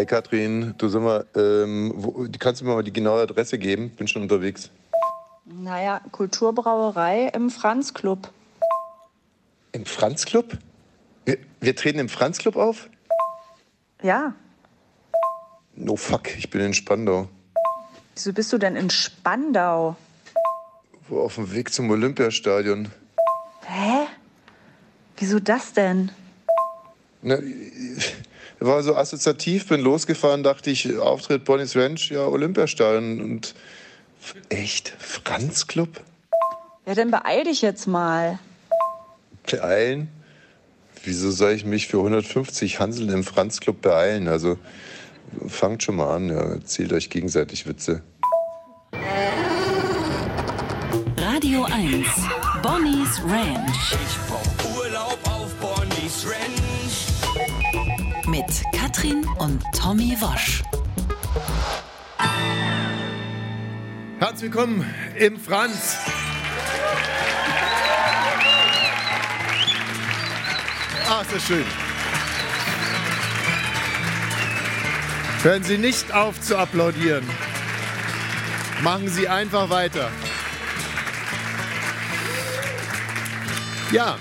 Hey Katrin, du sag mal, ähm, wo, kannst du mir mal die genaue Adresse geben? Bin schon unterwegs. Naja, Kulturbrauerei im Franz Club. Im Franz Club? Wir, wir treten im Franz Club auf? Ja. No fuck, ich bin in Spandau. Wieso bist du denn in Spandau? Wo auf dem Weg zum Olympiastadion. Hä? Wieso das denn? Na, war so assoziativ, bin losgefahren, dachte ich, Auftritt Bonnie's Ranch, ja, Olympiastadion. Und echt, Franz Club? Ja, dann beeil dich jetzt mal. Beeilen? Wieso soll ich mich für 150 Hanseln im Franz Club beeilen? Also fangt schon mal an, ja, erzählt euch gegenseitig Witze. Radio 1, Bonnie's Ranch Ich brauch Urlaub auf Bonnie's Ranch. Mit Katrin und Tommy Wosch. Herzlich willkommen im Franz. Ah, ist das schön. Hören Sie nicht auf zu applaudieren. Machen Sie einfach weiter. Ja,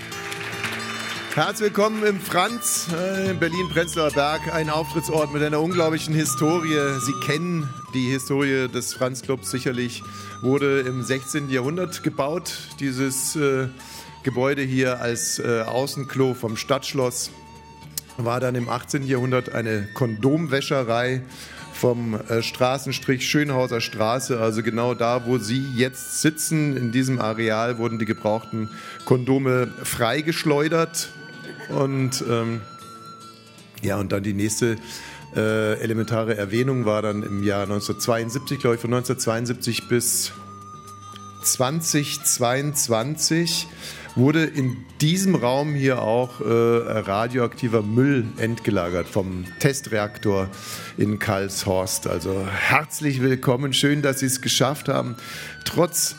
Herzlich willkommen im Franz, äh, in Berlin-Prenzlauer Berg, ein Auftrittsort mit einer unglaublichen Historie. Sie kennen die Historie des Franz-Clubs sicherlich. Wurde im 16. Jahrhundert gebaut, dieses äh, Gebäude hier als äh, Außenklo vom Stadtschloss. War dann im 18. Jahrhundert eine Kondomwäscherei vom äh, Straßenstrich Schönhauser Straße, also genau da, wo Sie jetzt sitzen, in diesem Areal wurden die gebrauchten Kondome freigeschleudert und ähm, ja, und dann die nächste äh, elementare Erwähnung war dann im Jahr 1972, glaube ich, von 1972 bis 2022 wurde in diesem Raum hier auch äh, radioaktiver Müll entgelagert vom Testreaktor in Karlshorst. Also herzlich willkommen, schön, dass Sie es geschafft haben, trotz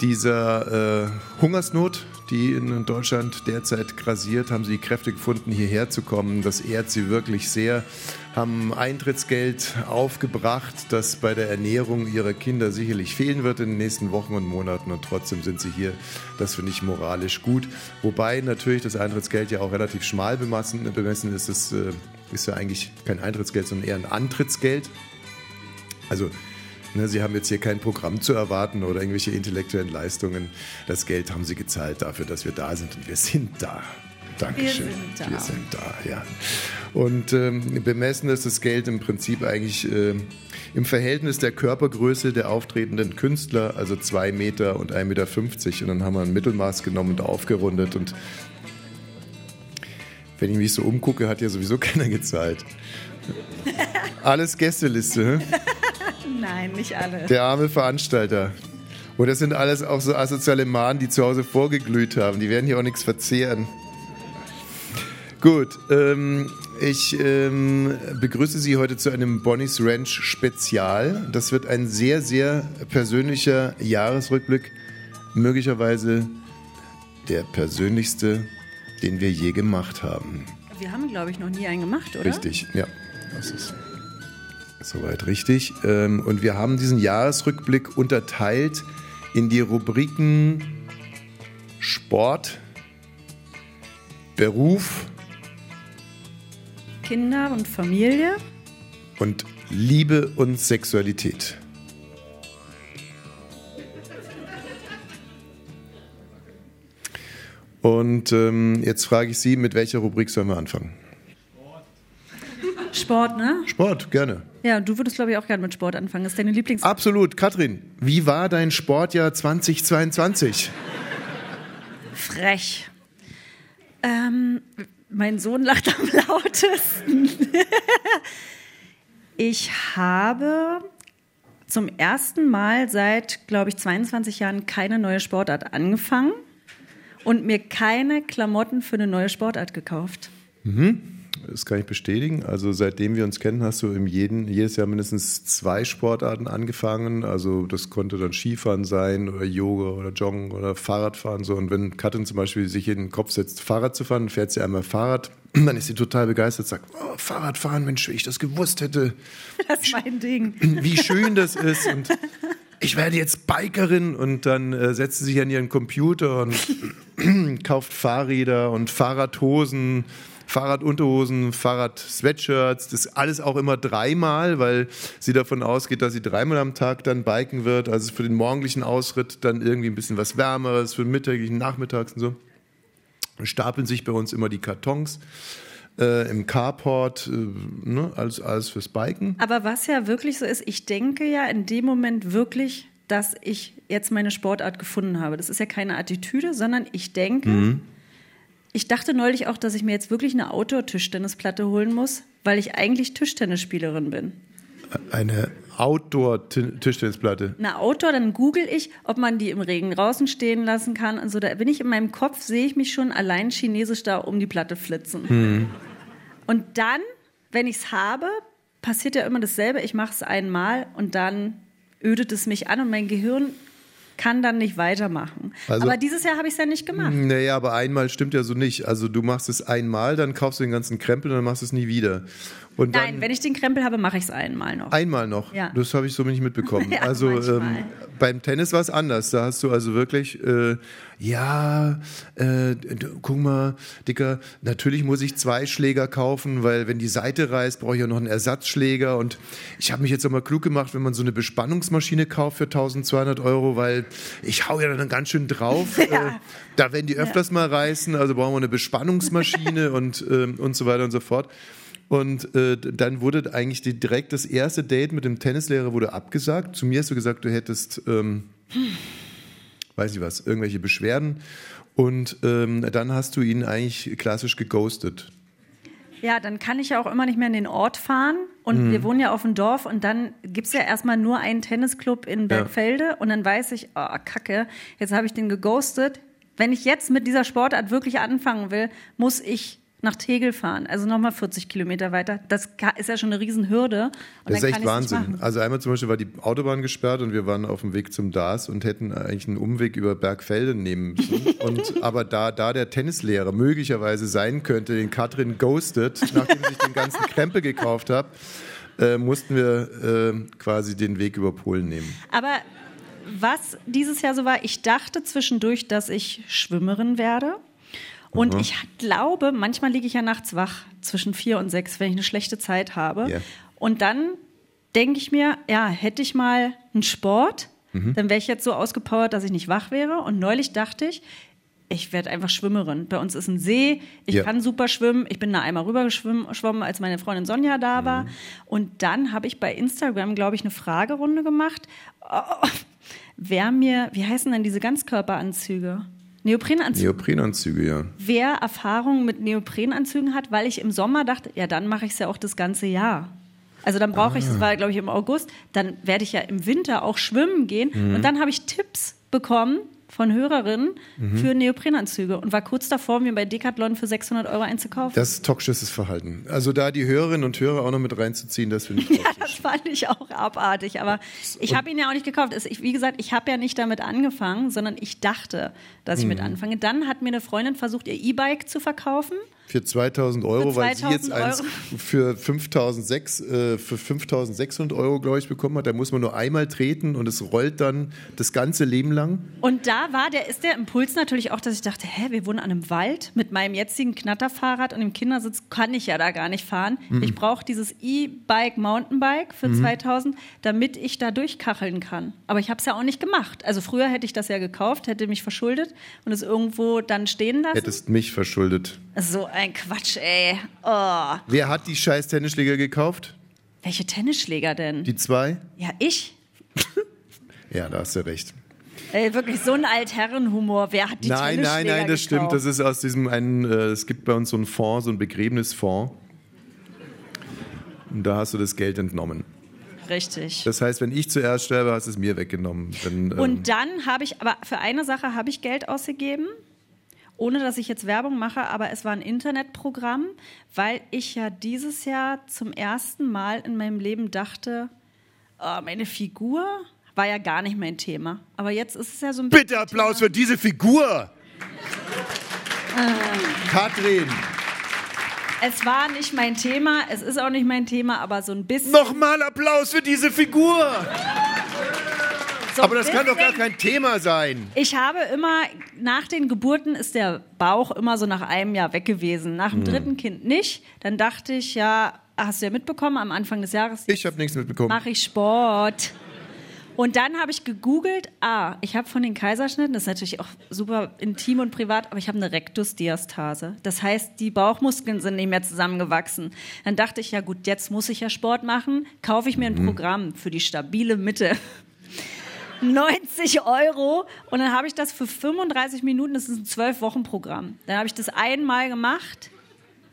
dieser äh, Hungersnot, die in Deutschland derzeit grasiert, haben sie Kräfte gefunden, hierher zu kommen. Das ehrt sie wirklich sehr. Haben Eintrittsgeld aufgebracht, das bei der Ernährung ihrer Kinder sicherlich fehlen wird in den nächsten Wochen und Monaten. Und trotzdem sind sie hier. Das finde ich moralisch gut. Wobei natürlich das Eintrittsgeld ja auch relativ schmal bemessen, bemessen ist. Es äh, ist ja eigentlich kein Eintrittsgeld, sondern eher ein Antrittsgeld. Also Ne, Sie haben jetzt hier kein Programm zu erwarten oder irgendwelche intellektuellen Leistungen. Das Geld haben Sie gezahlt dafür, dass wir da sind und wir sind da. Dankeschön. sind da. Wir sind da, ja. Und ähm, bemessen ist das Geld im Prinzip eigentlich äh, im Verhältnis der Körpergröße der auftretenden Künstler, also zwei Meter und 1,50 Meter. Und dann haben wir ein Mittelmaß genommen und aufgerundet. Und wenn ich mich so umgucke, hat ja sowieso keiner gezahlt. Alles Gästeliste? Nein, nicht alle. Der arme Veranstalter. Und das sind alles auch so asoziale Mahnen, die zu Hause vorgeglüht haben. Die werden hier auch nichts verzehren. Gut, ähm, ich ähm, begrüße Sie heute zu einem Bonnie's Ranch Spezial. Das wird ein sehr, sehr persönlicher Jahresrückblick. Möglicherweise der persönlichste, den wir je gemacht haben. Wir haben, glaube ich, noch nie einen gemacht, oder? Richtig, ja. Das ist soweit richtig. Ähm, Und wir haben diesen Jahresrückblick unterteilt in die Rubriken Sport, Beruf Kinder und Familie. und Liebe und Sexualität. Und ähm, jetzt frage ich Sie, mit welcher Rubrik sollen wir anfangen? Sport, ne? Sport, gerne. Ja, du würdest, glaube ich, auch gerne mit Sport anfangen. Das ist deine Lieblings... Absolut. Katrin, wie war dein Sportjahr 2022? Frech. Ähm, mein Sohn lacht am lautesten. ich habe zum ersten Mal seit, glaube ich, 22 Jahren keine neue Sportart angefangen und mir keine Klamotten für eine neue Sportart gekauft. Das kann ich bestätigen. Also seitdem wir uns kennen, hast du im jeden, jedes Jahr mindestens zwei Sportarten angefangen. Also das konnte dann Skifahren sein oder Yoga oder Joggen oder Fahrradfahren. So. Und wenn Katrin zum Beispiel sich in den Kopf setzt, Fahrrad zu fahren, fährt sie einmal Fahrrad, dann ist sie total begeistert, sagt, oh, Fahrradfahren, Mensch, wenn ich das gewusst hätte, Das ist mein Ding. wie schön das ist. Und ich werde jetzt Bikerin und dann äh, setzt sie sich an ihren Computer und kauft Fahrräder und Fahrradhosen, Fahrradunterhosen, Fahrrad-Sweatshirts, das alles auch immer dreimal, weil sie davon ausgeht, dass sie dreimal am Tag dann biken wird. Also für den morgendlichen Ausritt dann irgendwie ein bisschen was Wärmeres, für den mittäglichen, nachmittags und so. Stapeln sich bei uns immer die Kartons äh, im Carport, äh, ne, alles, alles fürs Biken. Aber was ja wirklich so ist, ich denke ja in dem Moment wirklich, dass ich jetzt meine Sportart gefunden habe. Das ist ja keine Attitüde, sondern ich denke, Mhm. Ich dachte neulich auch, dass ich mir jetzt wirklich eine Outdoor-Tischtennisplatte holen muss, weil ich eigentlich Tischtennisspielerin bin. Eine Outdoor-Tischtennisplatte. Eine Outdoor, dann google ich, ob man die im Regen draußen stehen lassen kann und so. Da bin ich in meinem Kopf, sehe ich mich schon allein chinesisch da um die Platte flitzen. Und dann, wenn ich es habe, passiert ja immer dasselbe. Ich mache es einmal und dann ödet es mich an und mein Gehirn kann dann nicht weitermachen. Also- Aber dieses Jahr habe ich es ja nicht gemacht. Naja, aber einmal stimmt ja so nicht. Also du machst es einmal, dann kaufst du den ganzen Krempel und dann machst du es nie wieder. Und dann Nein, wenn ich den Krempel habe, mache ich es einmal noch. einmal noch. Ja. Das habe ich so nicht mitbekommen. Ja, also ähm, beim Tennis war es anders. Da hast du also wirklich, äh, ja, äh, guck mal, Dicker, natürlich muss ich zwei Schläger kaufen, weil wenn die Seite reißt, brauche ich ja noch einen Ersatzschläger. Und ich habe mich jetzt auch mal klug gemacht, wenn man so eine Bespannungsmaschine kauft für 1200 Euro, weil ich hau ja dann ganz schön drauf. Äh, da werden die öfters mal reißen, also brauchen wir eine Bespannungsmaschine und, ähm, und so weiter und so fort. Und äh, dann wurde eigentlich die, direkt das erste Date mit dem Tennislehrer wurde abgesagt. Zu mir hast du gesagt, du hättest, ähm, weiß ich was, irgendwelche Beschwerden. Und ähm, dann hast du ihn eigentlich klassisch geghostet. Ja, dann kann ich ja auch immer nicht mehr in den Ort fahren. Und Mhm. wir wohnen ja auf dem Dorf und dann gibt es ja erstmal nur einen Tennisclub in Bergfelde und dann weiß ich, oh, kacke, jetzt habe ich den geghostet. Wenn ich jetzt mit dieser Sportart wirklich anfangen will, muss ich nach Tegel fahren, also nochmal 40 Kilometer weiter. Das ist ja schon eine Riesenhürde. Das ist echt Wahnsinn. Also einmal zum Beispiel war die Autobahn gesperrt und wir waren auf dem Weg zum DAS und hätten eigentlich einen Umweg über Bergfelde nehmen müssen. Und, aber da, da der Tennislehrer möglicherweise sein könnte, den Katrin ghostet, nachdem ich den ganzen Krempel gekauft habe, äh, mussten wir äh, quasi den Weg über Polen nehmen. Aber was dieses Jahr so war, ich dachte zwischendurch, dass ich Schwimmerin werde. Und ich glaube, manchmal liege ich ja nachts wach zwischen vier und sechs, wenn ich eine schlechte Zeit habe. Ja. Und dann denke ich mir, ja, hätte ich mal einen Sport, dann wäre ich jetzt so ausgepowert, dass ich nicht wach wäre. Und neulich dachte ich, ich werde einfach Schwimmerin. Bei uns ist ein See, ich Ja. kann super schwimmen. Ich bin da einmal rübergeschwommen, als meine Freundin Sonja da war. Und dann habe ich bei Instagram, glaube ich, eine Fragerunde gemacht. Oh, wer mir, wie heißen denn diese Ganzkörperanzüge? Neoprenanzüge. Neoprenanzüge, ja. wer Erfahrung mit Neoprenanzügen hat, weil ich im Sommer dachte, ja, dann mache ich es ja auch das ganze Jahr. Also dann brauche ich, das war glaube ich im August, dann werde ich ja im Winter auch schwimmen gehen. Und dann habe ich Tipps bekommen von Hörerinnen für Neoprenanzüge und war kurz davor, mir bei Decathlon für 600 Euro einzukaufen. Das ist toxisches Verhalten. Also da die Hörerinnen und Hörer auch noch mit reinzuziehen, das finde ich Ja, toxisch. das fand ich auch abartig. Aber ich habe ihn ja auch nicht gekauft. Ich- Wie gesagt, ich habe ja nicht damit angefangen, sondern ich dachte, dass ich mit Mhm. anfange. Dann hat mir eine Freundin versucht, ihr E-Bike zu verkaufen. Für 2000 Euro, Für weil sie jetzt 2000 eins für 5006, äh, für 5600 Euro, glaube ich, bekommen hat. Da muss man nur einmal treten und es rollt dann das ganze Leben lang. Und da war der, ist der Impuls natürlich auch, dass ich dachte, hä, wir wohnen an einem Wald mit meinem jetzigen Knatterfahrrad und dem Kindersitz kann ich ja da gar nicht fahren. Mhm. Ich brauche dieses E-Bike, Mountainbike für 2000, damit ich da durchkacheln kann. Aber ich habe es ja auch nicht gemacht. Also früher hätte ich das ja gekauft, hätte mich verschuldet und es irgendwo dann stehen lassen. Hättest mich verschuldet. So ein Quatsch, ey. Oh. Wer hat die scheiß Tennisschläger gekauft? Welche Tennisschläger denn? Die zwei? ja, ich. Ja, da hast du recht. Ey, wirklich so ein Altherrenhumor. Wer hat die nein, nein, nein, das stimmt. gekauft? Das ist aus diesem einen, äh, es gibt bei uns so einen Fonds, so einen Begräbnisfonds. Und da hast du das Geld entnommen. Richtig. Das heißt, wenn ich zuerst sterbe, hast du es mir weggenommen. Dann, ähm, Und dann habe ich, aber für eine Sache habe ich Geld ausgegeben. Ohne dass ich jetzt Werbung mache, aber es war ein Internetprogramm, weil ich ja dieses Jahr zum ersten Mal in meinem Leben dachte, oh, meine Figur war ja gar nicht mein Thema. Aber jetzt ist es ja so ein Bitte Applaus für diese Figur! Katrin, Es war nicht mein Thema, es ist auch nicht mein Thema, aber so ein bisschen. nochmal Applaus für diese Figur! So Aber das kann doch gar kein Thema sein. Ich habe immer, nach den Geburten ist der Bauch immer so nach einem Jahr weg gewesen. Nach dem Hm. dritten Kind nicht. Dann dachte ich, ja, hast du ja mitbekommen, am Anfang des Jahres Ich habe nichts mitbekommen. mache ich Sport. Und dann habe ich gegoogelt, ah, ich habe von den Kaiserschnitten, das ist natürlich auch super intim und privat, aber ich habe eine Rektusdiastase. Das heißt, die Bauchmuskeln sind nicht mehr zusammengewachsen. Dann dachte ich, ja gut, jetzt muss ich ja Sport machen, kaufe ich mir ein Programm für die stabile Mitte. 90 Euro und dann habe ich das für 35 Minuten, das ist ein 12-Wochen-Programm. Dann habe ich das einmal gemacht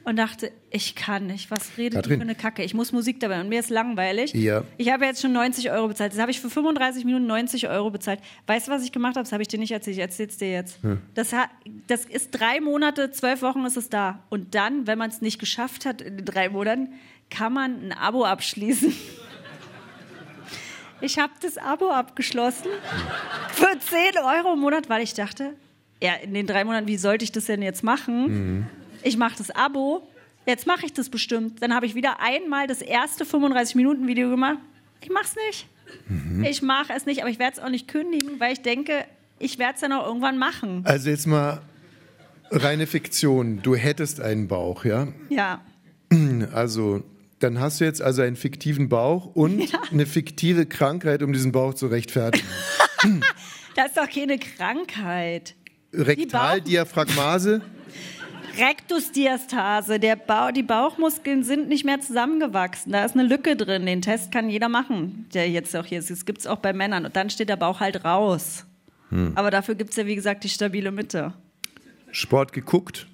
und dachte, ich kann nicht, was redet Katrin. die für eine Kacke? Ich muss Musik dabei und mir ist langweilig. Ja. Ich habe jetzt schon 90 Euro bezahlt. Das habe ich für 35 Minuten 90 Euro bezahlt. Weißt du, was ich gemacht habe? Das habe ich dir nicht erzählt. Ich erzähle es dir jetzt. Das, ha- das ist drei Monate, zwölf Wochen ist es da. Und dann, wenn man es nicht geschafft hat in den drei Monaten, kann man ein Abo abschließen. Ich habe das Abo abgeschlossen für 10 Euro im Monat, weil ich dachte, ja, in den drei Monaten, wie sollte ich das denn jetzt machen? Ich mache das Abo, jetzt mache ich das bestimmt. Dann habe ich wieder einmal das erste 35-Minuten-Video gemacht. Ich mache es nicht. Ich mache es nicht, aber ich werde es auch nicht kündigen, weil ich denke, ich werde es dann auch irgendwann machen. Also jetzt mal reine Fiktion. Du hättest einen Bauch, ja? Ja. Also, dann hast du jetzt also einen fiktiven Bauch und eine fiktive Krankheit, um diesen Bauch zu rechtfertigen. Das ist doch keine Krankheit. Rektaldiaphragmase. Rektusdiastase, der Bau, die Bauchmuskeln sind nicht mehr zusammengewachsen. Da ist eine Lücke drin. Den Test kann jeder machen, der jetzt auch hier ist. Das gibt es auch bei Männern. Und dann steht der Bauch halt raus. Aber dafür gibt es ja, wie gesagt, die stabile Mitte. Sport geguckt.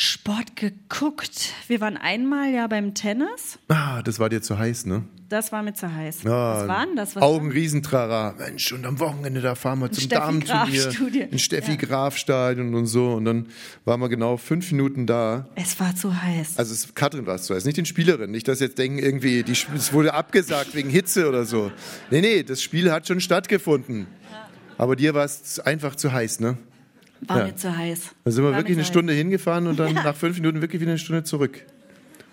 Sport geguckt. Wir waren einmal ja beim Tennis. Ah, das war dir zu heiß, ne? Das war mir zu heiß. Ah, Was war denn das? Was Augen Riesentrara. Mensch, und am Wochenende da fahren wir zum Damenturnier. In Steffi Ja. Graf Stadion und so. Und dann waren wir genau fünf Minuten da. Es war zu heiß. Also es, Katrin war es zuerst, nicht den Spielerinnen. Nicht, dass jetzt denken, irgendwie, die, es wurde abgesagt wegen Hitze oder so. Nee, nee, das Spiel hat schon stattgefunden. Aber dir war es einfach zu heiß, ne? War ja. mir zu heiß. Da sind wir War wirklich eine zu Stunde hingefahren und dann nach fünf Minuten wirklich wieder eine Stunde zurück.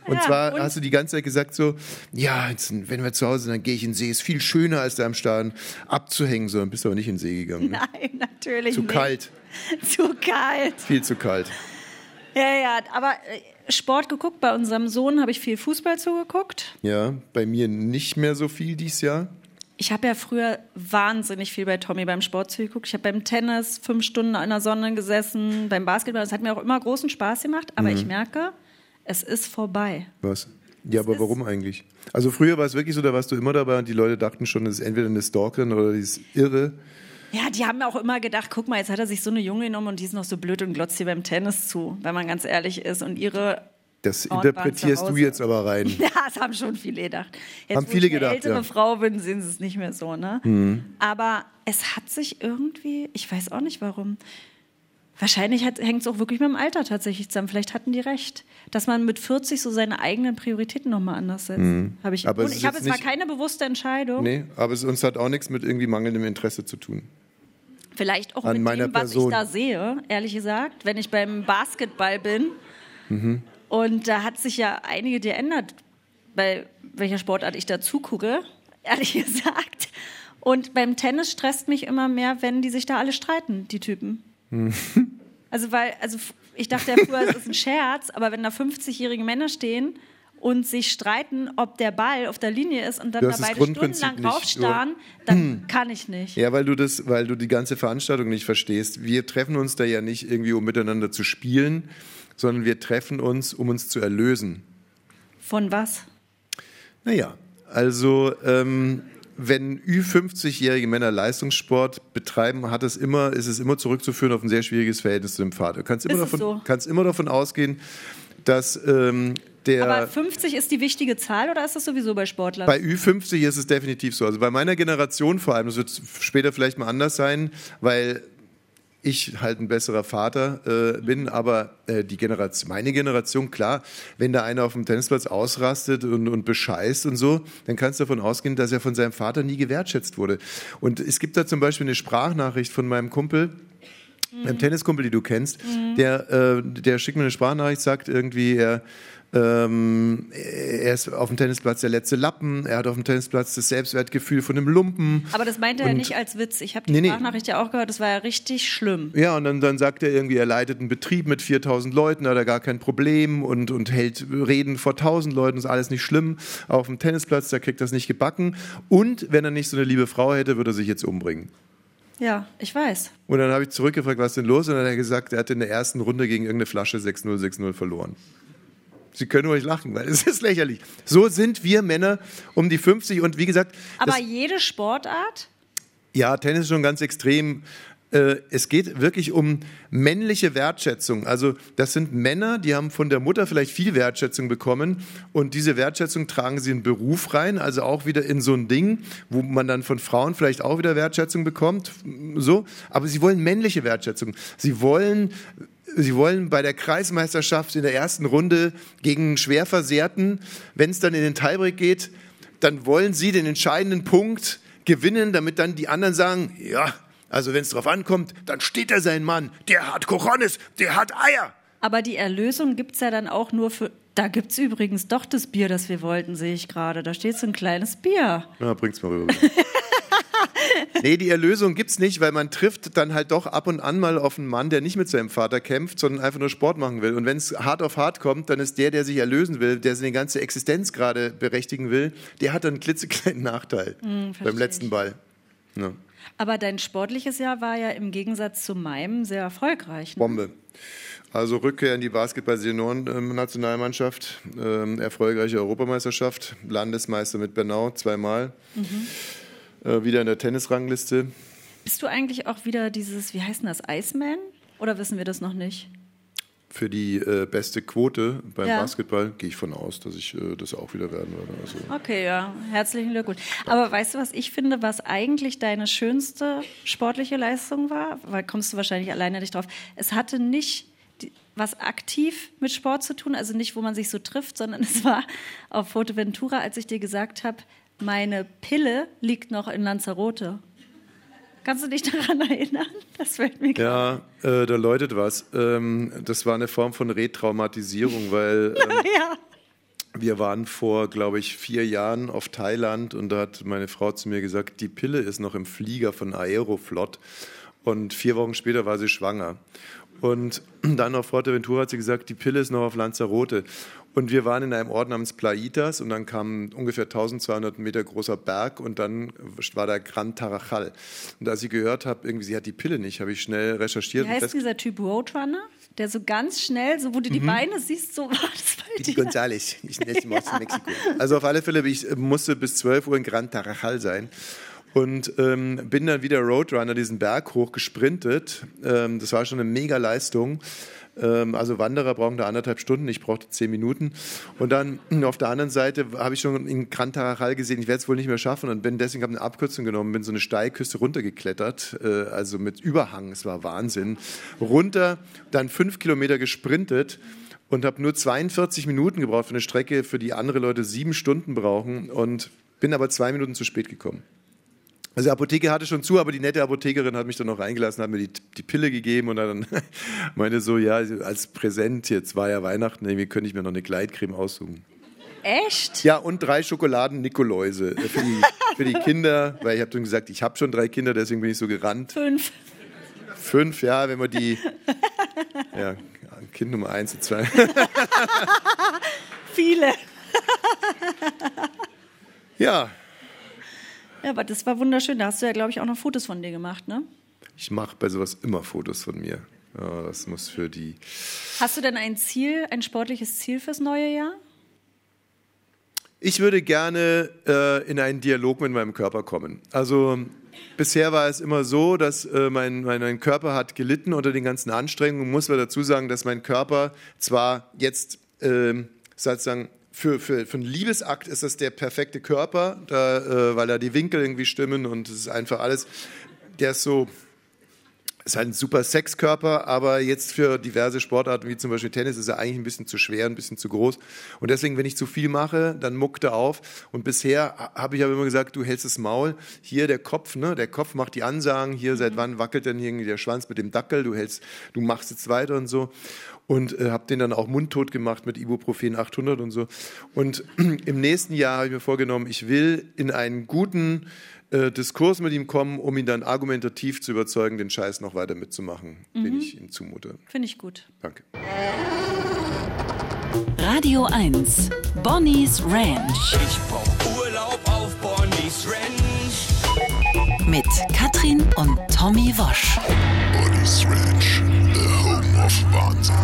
Und Ja, zwar und- hast du die ganze Zeit gesagt so, ja, jetzt, wenn wir zu Hause sind, dann gehe ich in den See. Ist viel schöner, als da am Stadion abzuhängen. So, dann bist du aber nicht in den See gegangen. Ne? Nein, natürlich Zu nicht. kalt, Zu kalt. viel zu kalt. Ja, ja, aber äh, Sport geguckt. Bei unserem Sohn habe ich viel Fußball zugeguckt. Ja, bei mir nicht mehr so viel dieses Jahr. Ich habe ja früher wahnsinnig viel bei Tommy beim Sport zugeguckt. Ich habe beim Tennis fünf Stunden in der Sonne gesessen, beim Basketball. Das hat mir auch immer großen Spaß gemacht. Aber Mhm. ich merke, es ist vorbei. Was? Ja, aber warum eigentlich? Also früher war es wirklich so, da warst du immer dabei und die Leute dachten schon, das ist entweder eine Stalkerin oder die ist irre. Ja, die haben auch immer gedacht, guck mal, jetzt hat er sich so eine Junge genommen und die ist noch so blöd und glotzt hier beim Tennis zu, wenn man ganz ehrlich ist. Und ihre Das waren interpretierst du jetzt aber rein. Ja, das haben schon viele gedacht. Jetzt, Haben viele ich eine gedacht, ältere ja. Mhm. Frau bin, sehen sie es nicht mehr so, ne? Aber es hat sich irgendwie, ich weiß auch nicht warum. Wahrscheinlich hängt es auch wirklich mit dem Alter tatsächlich zusammen. Vielleicht hatten die recht, dass man mit 40 so seine eigenen Prioritäten nochmal anders setzt. Habe ich. Mhm. Aber Und ich habe jetzt nicht- keine bewusste Entscheidung. Nee, aber es uns hat auch nichts mit irgendwie mangelndem Interesse zu tun. Vielleicht auch An mit meiner dem, was Person. ich da sehe, ehrlich gesagt, wenn ich beim Basketball bin. Mhm. Und da hat sich ja einige geändert, bei welcher Sportart ich da zugucke, ehrlich gesagt. Und beim Tennis stresst mich immer mehr, wenn die sich da alle streiten, die Typen. Mhm. Also, weil, also ich dachte ja früher, es ist ein Scherz, aber wenn da 50-jährige Männer stehen und sich streiten, ob der Ball auf der Linie ist und dann da beide stundenlang draufstarren, dann kann ich nicht. Ja, weil du das, weil du die ganze Veranstaltung nicht verstehst. Wir treffen uns da ja nicht irgendwie, um miteinander zu spielen, sondern wir treffen uns, um uns zu erlösen. Von was? Naja, also ähm, wenn Ü50-jährige Männer Leistungssport betreiben, hat es immer, ist es immer zurückzuführen auf ein sehr schwieriges Verhältnis zu dem Vater. Du kannst immer, Ist davon, so? kannst immer davon ausgehen, dass ähm, der Aber 50 ist die wichtige Zahl oder ist das sowieso bei Sportlern? Bei Ü50 ist es definitiv so. Also bei meiner Generation vor allem, das wird später vielleicht mal anders sein, weil ich halt ein besserer Vater äh, bin, aber äh, die Generation, meine Generation, klar, wenn da einer auf dem Tennisplatz ausrastet und, und bescheißt und so, dann kannst du davon ausgehen, dass er von seinem Vater nie gewertschätzt wurde. Und es gibt da zum Beispiel eine Sprachnachricht von meinem Kumpel, einem Tenniskumpel, die du kennst, der, äh, der schickt mir eine Sprachnachricht, sagt irgendwie, er, ähm, er ist auf dem Tennisplatz der letzte Lappen, er hat auf dem Tennisplatz das Selbstwertgefühl von einem Lumpen. Aber das meinte er Und- nicht als Witz. Ich habe die Nee, nee. Sprachnachricht ja auch gehört, das war ja richtig schlimm. Ja, und dann, dann sagt er irgendwie, er leitet einen Betrieb mit 4000 Leuten, hat er gar kein Problem und, und hält Reden vor 1000 Leuten, ist alles nicht schlimm. Auf dem Tennisplatz, da kriegt er es nicht gebacken. Und wenn er nicht so eine liebe Frau hätte, würde er sich jetzt umbringen. Ja, ich weiß. Und dann habe ich zurückgefragt, was ist denn los? Und dann hat er gesagt, er hat in der ersten Runde gegen irgendeine Flasche 6-0, 6-0 verloren. Sie können ruhig lachen, weil es ist lächerlich. So sind wir Männer um die 50 und wie gesagt, Aber jede Sportart, ja, Tennis ist schon ganz extrem. Äh, Es geht wirklich um männliche Wertschätzung. Also das sind Männer, die haben von der Mutter vielleicht viel Wertschätzung bekommen und diese Wertschätzung tragen sie in den Beruf rein, also auch wieder in so ein Ding, wo man dann von Frauen vielleicht auch wieder Wertschätzung bekommt, so. Aber sie wollen männliche Wertschätzung. Sie wollen Sie wollen bei der Kreismeisterschaft in der ersten Runde gegen einen Schwerversehrten, wenn es dann in den Tiebreak geht, dann wollen Sie den entscheidenden Punkt gewinnen, damit dann die anderen sagen, ja, also wenn es drauf ankommt, dann steht er sein Mann, der hat Cojones, der hat Eier. aber die Erlösung gibt es ja dann auch nur für. Da gibt es übrigens doch das Bier, das wir wollten, sehe ich gerade. Da steht so ein kleines Bier. Ja, bring's mal rüber. nee, die Erlösung gibt's nicht, weil man trifft dann halt doch ab und an mal auf einen Mann, der nicht mit seinem Vater kämpft, sondern einfach nur Sport machen will. Und wenn es hart auf hart kommt, dann ist der, der sich erlösen will, der seine ganze Existenz gerade berechtigen will, der hat dann einen klitzekleinen Nachteil beim letzten Ball. Ja. Aber dein sportliches Jahr war ja im Gegensatz zu meinem sehr erfolgreich. Ne? Bombe. Also Rückkehr in die Basketball-Senioren-Nationalmannschaft, ähm, erfolgreiche Europameisterschaft, Landesmeister mit Bernau zweimal, äh, wieder in der Tennisrangliste. Bist du eigentlich auch wieder dieses, wie heißt denn das, Iceman? Oder wissen wir das noch nicht? Für die äh, beste Quote beim Ja. Basketball gehe ich von aus, dass ich äh, das auch wieder werden werde. Also, Okay, ja, herzlichen Glückwunsch. Aber weißt du, was ich finde, was eigentlich deine schönste sportliche Leistung war? Weil kommst du wahrscheinlich alleine nicht drauf. Es hatte nicht was aktiv mit Sport zu tun, also nicht, wo man sich so trifft, sondern es war auf Fuerteventura, als ich dir gesagt habe, meine Pille liegt noch in Lanzarote. Kannst du dich daran erinnern? Das fällt mir ja, äh, da läutet was. Ähm, das war eine Form von Retraumatisierung, weil ähm, Ja. Wir waren vor, glaube ich, vier Jahren auf Thailand und da hat meine Frau zu mir gesagt, die Pille ist noch im Flieger von Aeroflot. Und vier Wochen später war sie schwanger. Und dann auf Fuerteventura hat sie gesagt, die Pille ist noch auf Lanzarote. Und wir waren in einem Ort namens Plaitas und dann kam ein ungefähr 1200 Meter großer Berg und dann war da Gran Tarajal. Und als ich gehört habe, irgendwie sie hat die Pille nicht, habe ich schnell recherchiert. Wie heißt dieser Typ Roadrunner? Der so ganz schnell, so wo du die Mhm. Beine siehst, so war das bei dir. González, ich nenne ihn aus Mexiko. Also auf alle Fälle, ich musste bis 12 Uhr in Gran Tarajal sein und ähm, bin dann wieder Roadrunner diesen Berg hoch gesprintet. Ähm, das war schon eine mega Leistung. Ähm, also Wanderer brauchen da anderthalb Stunden, ich brauchte zehn Minuten. Und dann auf der anderen Seite habe ich schon in Gran Tarajal gesehen, ich werde es wohl nicht mehr schaffen und bin deswegen habe eine Abkürzung genommen, bin so eine Steilküste runtergeklettert, äh, also mit Überhang, es war Wahnsinn. Runter, dann fünf Kilometer gesprintet und habe nur 42 Minuten gebraucht für eine Strecke, für die andere Leute sieben Stunden brauchen und bin aber zwei Minuten zu spät gekommen. Also die Apotheke hatte schon zu, aber die nette Apothekerin hat mich dann noch reingelassen, hat mir die, die Pille gegeben und dann meinte so, ja, als Präsent, jetzt war ja Weihnachten, irgendwie könnte ich mir noch eine Gleitcreme aussuchen. Echt? Ja, und drei Schokoladen Nikoläuse äh, für die, für die Kinder, weil ich habe dann gesagt, ich habe schon drei Kinder, deswegen bin ich so gerannt. Fünf. Fünf, ja, wenn man die, ja, Kind Nummer eins und zwei. Viele. Ja, Ja, aber das war wunderschön. Da hast du ja, glaube ich, auch noch Fotos von dir gemacht, ne? ich mache bei sowas immer Fotos von mir. Ja, das muss für die Hast du denn ein Ziel, ein sportliches Ziel fürs neue Jahr? Ich würde gerne äh, in einen Dialog mit meinem Körper kommen. Also bisher war es immer so, dass äh, mein, mein, Körper hat gelitten unter den ganzen Anstrengungen. Muss man dazu sagen, dass mein Körper zwar jetzt ähm, sozusagen für, für, für einen Liebesakt ist das der perfekte Körper, da, äh, weil da die Winkel irgendwie stimmen und es ist einfach alles, der ist so ist halt ein super Sexkörper, aber jetzt für diverse Sportarten wie zum Beispiel Tennis ist er eigentlich ein bisschen zu schwer, ein bisschen zu groß. Und deswegen, wenn ich zu viel mache, dann muckt er auf. Und bisher habe ich aber immer gesagt, du hältst das Maul. Hier der Kopf, ne? Der Kopf macht die Ansagen. Hier, seit wann wackelt denn irgendwie der Schwanz mit dem Dackel? Du hältst, du machst jetzt weiter und so. Und äh, habe den dann auch mundtot gemacht mit Ibuprofen 800 und so. Und im nächsten Jahr habe ich mir vorgenommen, ich will in einen guten äh, Diskurs mit ihm kommen, um ihn dann argumentativ zu überzeugen, den Scheiß noch weiter mitzumachen, den ich ihm zumute. Finde ich gut. Danke. Radio 1. Bonnie's Ranch. Ich brauch Urlaub auf Bonnie's Ranch. Mit Katrin und Tommy Wosch. Bonnie's Ranch, of Wahnsinn.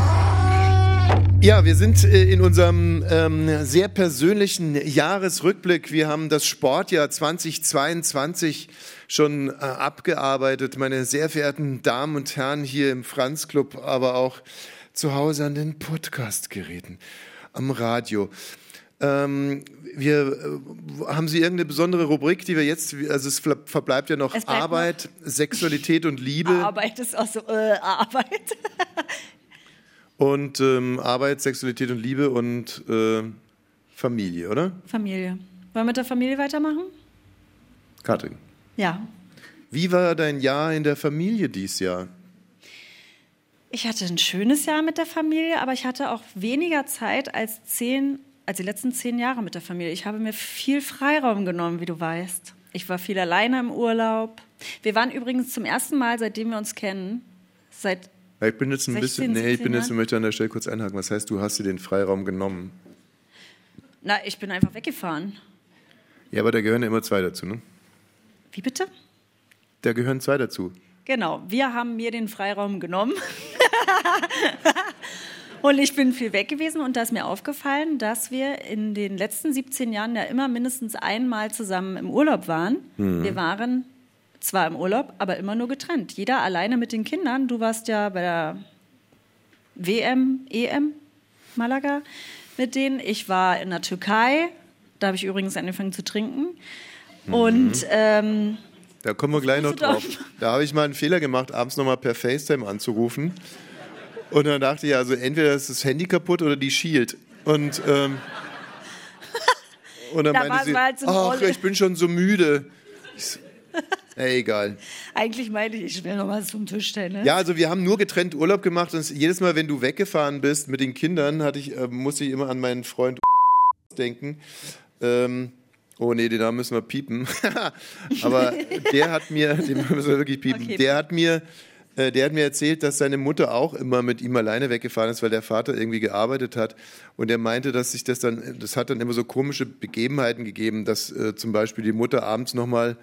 Ja, wir sind äh, in unserem ähm, sehr persönlichen Jahresrückblick. Wir haben das Sportjahr 2022 schon äh, abgearbeitet. Meine sehr verehrten Damen und Herren hier im Franz Club, aber auch zu Hause an den Podcastgeräten, am Radio. Ähm, wir, äh, haben Sie irgendeine besondere Rubrik, die wir jetzt, also es ver- verbleibt ja noch Arbeit, Sexualität und Liebe. Arbeit ist auch so, äh, Arbeit. Und ähm, Arbeit, Sexualität und Liebe und äh, Familie, oder? Familie. Wollen wir mit der Familie weitermachen? Katrin. Ja. Wie war dein Jahr in der Familie dies Jahr? Ich hatte ein schönes Jahr mit der Familie, aber ich hatte auch weniger Zeit als zehn, als die letzten zehn Jahre mit der Familie. Ich habe mir viel Freiraum genommen, wie du weißt. Ich war viel alleine im Urlaub. Wir waren übrigens zum ersten Mal, seitdem wir uns kennen, seit Ja, Ich bin jetzt ein 16, bisschen, nee, ich 17 bin jetzt, möchte an der Stelle kurz einhaken. Was heißt, du hast dir den Freiraum genommen? na, ich bin einfach weggefahren. Ja, aber da gehören ja immer zwei dazu, ne? Wie bitte? Da gehören zwei dazu. Genau, wir haben mir den Freiraum genommen. und ich bin viel weg gewesen und da ist mir aufgefallen, dass wir in den letzten 17 Jahren ja immer mindestens einmal zusammen im Urlaub waren. Wir waren zwar im Urlaub, aber immer nur getrennt. Jeder alleine mit den Kindern. Du warst ja bei der WM, EM, Malaga mit denen. Ich war in der Türkei. Da habe ich übrigens angefangen zu trinken. Und ähm, Da kommen wir gleich noch drauf. Da habe ich mal einen Fehler gemacht, abends nochmal per FaceTime anzurufen. Und dann dachte ich, also entweder ist das Handy kaputt oder die schielt. Und, ähm, und dann Da meinte sie, halt so ach, ich bin schon so müde. Ich Ey, egal. eigentlich meinte ich, ich will noch was vom Tisch stellen. Ne? Ja, also wir haben nur getrennt Urlaub gemacht und jedes Mal, wenn du weggefahren bist mit den Kindern, hatte ich, äh, musste ich immer an meinen Freund denken. Ähm, oh nee, den Namen müssen wir piepen. Aber der hat mir, den müssen wir wirklich piepen, Okay. der hat mir der hat mir erzählt, dass seine Mutter auch immer mit ihm alleine weggefahren ist, weil der Vater irgendwie gearbeitet hat. Und er meinte, dass sich das dann, das hat dann immer so komische Begebenheiten gegeben, dass äh, zum Beispiel die Mutter abends nochmal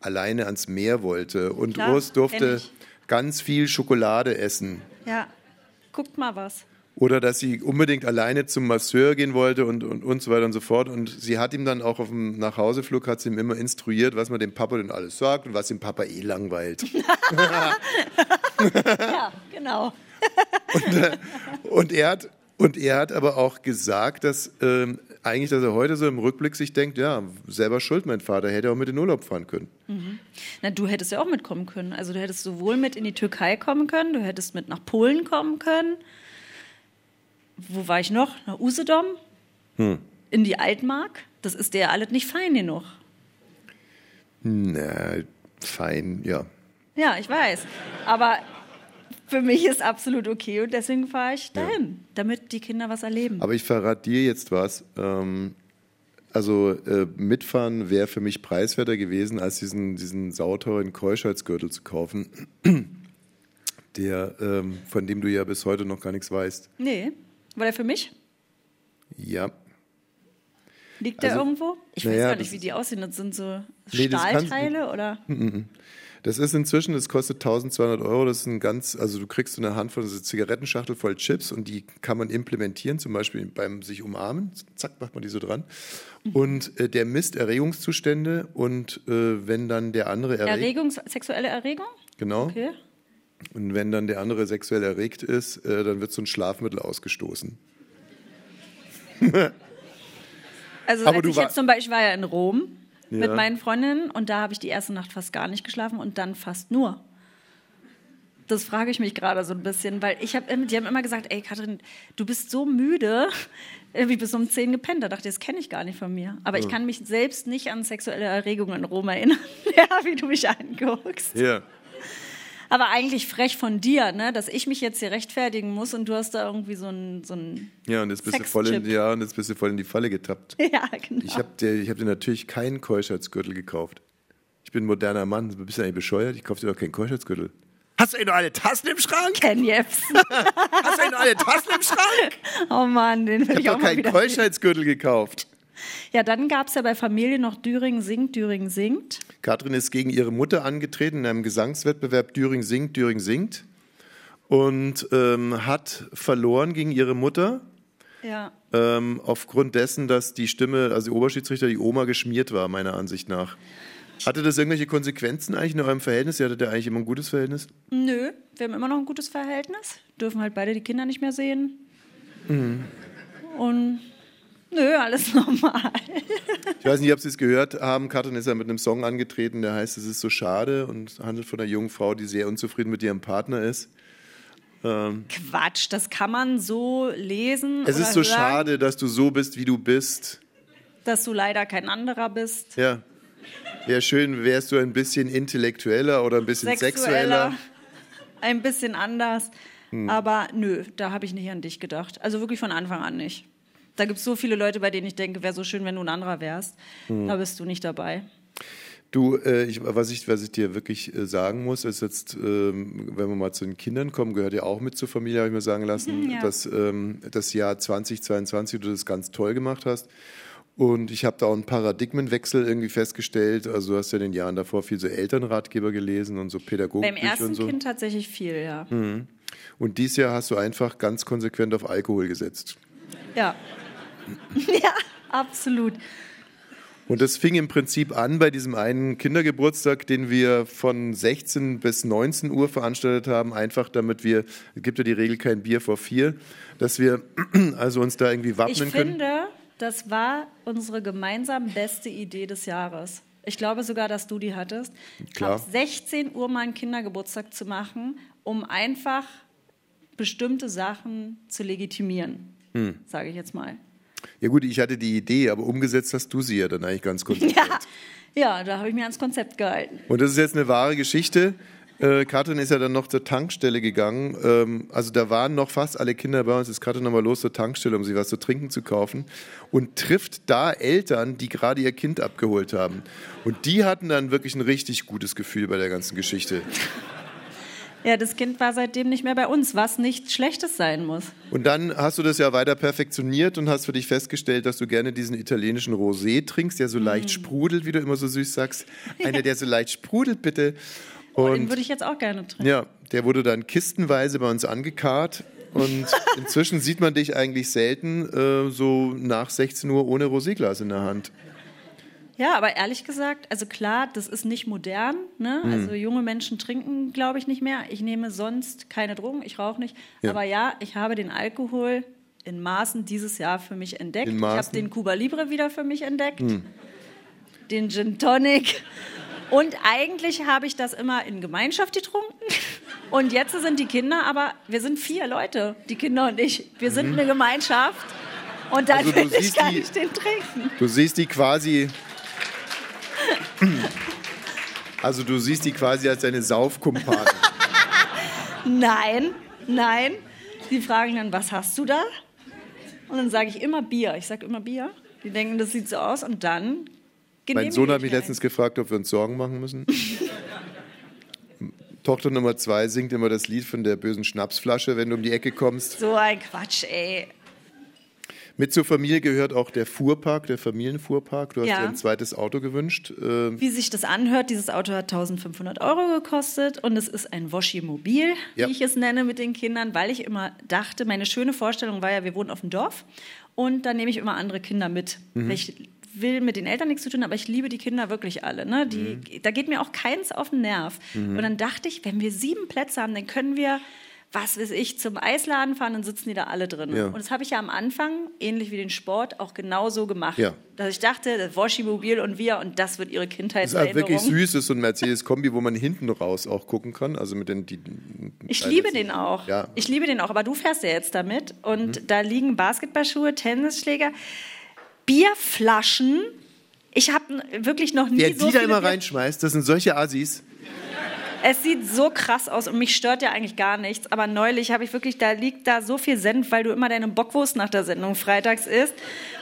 alleine ans Meer wollte und Klar, Urs durfte ganz viel Schokolade essen. Ja, guckt mal was. Oder dass sie unbedingt alleine zum Masseur gehen wollte und, und, und so weiter und so fort. Und sie hat ihm dann auch auf dem Nachhauseflug, hat sie ihm immer instruiert, was man dem Papa denn alles sagt und was dem Papa eh langweilt. Ja, genau. Und er hat, und er hat aber auch gesagt, dass ähm, eigentlich, dass er heute so im Rückblick sich denkt, ja, selber schuld, mein Vater, hätte auch mit in den Urlaub fahren können. Na, du hättest ja auch mitkommen können. Also du hättest sowohl mit in die Türkei kommen können, du hättest mit nach Polen kommen können. Wo war ich noch? Nach Usedom? In die Altmark? Das ist ja alles nicht fein genug. Na, fein, ja. Ja, ich weiß. Aber für mich ist absolut okay und deswegen fahre ich dahin, damit die Kinder was erleben. Aber ich verrate dir jetzt was. Ähm, also äh, mitfahren wäre für mich preiswerter gewesen, als diesen, diesen sauteuren Keuschheitsgürtel zu kaufen, der, ähm, von dem du ja bis heute noch gar nichts weißt. Nee. War der für mich? Ja. Liegt der Also, irgendwo? Ich weiß naja, gar nicht, wie die aussehen. Das sind so Nee, Stahlteile oder? Das ist inzwischen, das kostet 1200 Euro. Das ist ein ganz, also du kriegst so eine Handvoll, so eine Zigarettenschachtel voll Chips und die kann man implementieren, zum Beispiel beim sich umarmen. Zack, macht man die so dran. Und äh, der misst Erregungszustände und äh, wenn dann der andere erregt, Erregung, sexuelle Erregung? genau, Okay. Und wenn dann der andere sexuell erregt ist, äh, dann wird so ein Schlafmittel ausgestoßen. Also Aber als du ich war- jetzt zum Beispiel war ja in Rom mit Ja. meinen Freundinnen und da habe ich die erste Nacht fast gar nicht geschlafen und dann fast nur. Das frage ich mich gerade so ein bisschen, weil ich habe, die haben immer gesagt, ey Katrin, du bist so müde, irgendwie bis um 10 gepennt. Da dachte ich, das kenne ich gar nicht von mir. Aber ich kann mich selbst nicht an sexuelle Erregungen in Rom erinnern, ja, wie du mich anguckst. Ja. Aber eigentlich frech von dir, ne? dass ich mich jetzt hier rechtfertigen muss und du hast da irgendwie so ein, so Ja, und jetzt bist, du voll in, ja, und jetzt bist du voll in die Falle getappt. ja, genau. Ich habe dir, ich hab dir natürlich keinen Keuschheitsgürtel gekauft. Ich bin ein moderner Mann. Du bist ja nicht bescheuert. Ich kaufe dir doch keinen Keuschheitsgürtel. Hast du eigentlich noch alle Tassen im Schrank? Ken Jebsen. Hast du eigentlich noch alle Tassen im Schrank? Oh Mann, den will Ich ich, habe auch doch keinen. Keuschheitsgürtel gekauft. Ja, dann gab es ja bei Familie noch Düring singt, Düring singt. Katrin ist gegen ihre Mutter angetreten in einem Gesangswettbewerb Düring singt, Düring singt und ähm, hat verloren gegen ihre Mutter Ja. ähm, aufgrund dessen, dass die Stimme, also die Oberschiedsrichter, die Oma geschmiert war, meiner Ansicht nach. Hatte das irgendwelche Konsequenzen eigentlich in eurem Verhältnis? Ihr hattet ja eigentlich immer ein gutes Verhältnis? Nö, wir haben immer noch ein gutes Verhältnis. Dürfen halt beide die Kinder nicht mehr sehen. Mhm. Und nö, alles normal. Ich weiß nicht, ob Sie es gehört haben. Katrin ist ja mit einem Song angetreten, der heißt Es ist so schade und handelt von einer jungen Frau, die sehr unzufrieden mit ihrem Partner ist. Quatsch, das kann man so lesen. Es ist so hören, schade, dass du so bist, wie du bist. Dass du leider kein anderer bist. Ja. Wäre schön, wärst du ein bisschen intellektueller oder ein bisschen sexueller. Ein bisschen anders. Hm. Aber nö, da habe ich nicht an dich gedacht. Also wirklich von Anfang an nicht. Da gibt es so viele Leute, bei denen ich denke, wäre so schön, wenn du ein anderer wärst. Hm. Da bist du nicht dabei. Du, äh, ich, was, ich, was ich dir wirklich äh, sagen muss, ist jetzt, ähm, wenn wir mal zu den Kindern kommen, gehört ja auch mit zur Familie, habe ich mir sagen lassen, Ja. dass ähm, das Jahr 2022 du das ganz toll gemacht hast. Und ich habe da auch einen Paradigmenwechsel irgendwie festgestellt. Also du hast ja in den Jahren davor viel so Elternratgeber gelesen und so Beim Pädagogikbücher ersten und so. Kind tatsächlich viel, ja. Und dieses Jahr hast du einfach ganz konsequent auf Alkohol gesetzt. Ja. ja, absolut. Und das fing im Prinzip an bei diesem einen Kindergeburtstag, den wir von 16 bis 19 Uhr veranstaltet haben, einfach damit wir, es gibt ja die Regel kein Bier vor vier, dass wir also uns da irgendwie Ich wappnen können. finde, das war unsere gemeinsam beste Idee des Jahres. Ich glaube sogar, dass du die hattest. Klar. Ab 16 Uhr mal einen Kindergeburtstag zu machen, um einfach bestimmte Sachen zu legitimieren, Hm. sage ich jetzt mal. Ja gut, ich hatte die Idee, aber umgesetzt hast du sie ja dann eigentlich ganz konsequent. Ja, ja da habe ich mir ans Konzept gehalten. Und das ist jetzt eine wahre Geschichte. Äh, Katrin ist ja dann noch zur Tankstelle gegangen. Ähm, also da waren noch fast alle Kinder bei uns. Ist Katrin nochmal los zur Tankstelle, um sich was zu trinken zu kaufen. Und trifft da Eltern, die gerade ihr Kind abgeholt haben. Und die hatten dann wirklich ein richtig gutes Gefühl bei der ganzen Geschichte. Ja, das Kind war seitdem nicht mehr bei uns, was nichts Schlechtes sein muss. Und dann hast du das ja weiter perfektioniert und hast für dich festgestellt, dass du gerne diesen italienischen Rosé trinkst, der so Mm. leicht sprudelt, wie du immer so süß sagst. Einer, der so leicht sprudelt, bitte. Oh, den Und würde ich jetzt auch gerne trinken. ja, der wurde dann kistenweise bei uns angekarrt. Und inzwischen sieht man dich eigentlich selten äh, so nach 16 Uhr ohne Roséglas in der Hand. Ja, aber ehrlich gesagt, also klar, das ist nicht modern. Ne? Hm. Also junge Menschen trinken, glaube ich, nicht mehr. Ich nehme sonst keine Drogen, ich rauche nicht. Ja. Aber ja, ich habe den Alkohol in Maßen dieses Jahr für mich entdeckt. In Ich habe Maßen? Den Cuba Libre wieder für mich entdeckt. Den Gin Tonic. Und eigentlich habe ich das immer in Gemeinschaft getrunken. Und jetzt sind die Kinder, aber wir sind vier Leute, die Kinder und ich. Wir sind eine Gemeinschaft. Und dann Mhm. Also will ich gar die- nicht den trinken. Du siehst die quasi. Also du siehst die quasi als deine Saufkumpanen. Nein, nein. Die fragen dann, was hast du da? Und dann sage ich immer Bier. Ich sage immer Bier. Die denken, das sieht so aus. Und dann Mein Sohn hat mich ich letztens gefragt, ob wir uns Sorgen machen müssen. Tochter Nummer zwei singt immer das Lied von der bösen Schnapsflasche, wenn du um die Ecke kommst. So ein Quatsch, ey. Mit zur Familie gehört auch der Fuhrpark, der Familienfuhrpark. Du hast Ja. dir ein zweites Auto gewünscht. Äh, Wie sich das anhört, dieses Auto hat 1500 Euro gekostet und es ist ein Woschimobil, Ja. wie ich es nenne, mit den Kindern, weil ich immer dachte, meine schöne Vorstellung war ja, wir wohnen auf dem Dorf und dann nehme ich immer andere Kinder mit. Mhm. Ich will mit den Eltern nichts zu tun, aber ich liebe die Kinder wirklich alle. Ne? Die, Mhm. Da geht mir auch keins auf den Nerv. Und dann dachte ich, wenn wir sieben Plätze haben, dann können wir was weiß ich, zum Eisladen fahren, dann sitzen die da alle drin. Ja. Und das habe ich ja am Anfang, ähnlich wie den Sport, auch genauso gemacht. Ja. Dass ich dachte, das Woschimobil und wir und das wird ihre Das ist halt wirklich süß, ist so ein Mercedes-Kombi, wo man hinten raus auch gucken kann. Also mit den. Die, Ich liebe den auch. Ja. Ich liebe den auch, aber du fährst ja jetzt damit und da liegen Basketballschuhe, Tennisschläger, Bierflaschen. Ich habe wirklich noch nie Wer so die da immer Bier- reinschmeißt, das sind solche Assis. Es sieht so krass aus und mich stört ja eigentlich gar nichts. Aber neulich habe ich wirklich, da liegt da so viel Senf, weil du immer deine Bockwurst nach der Sendung freitags isst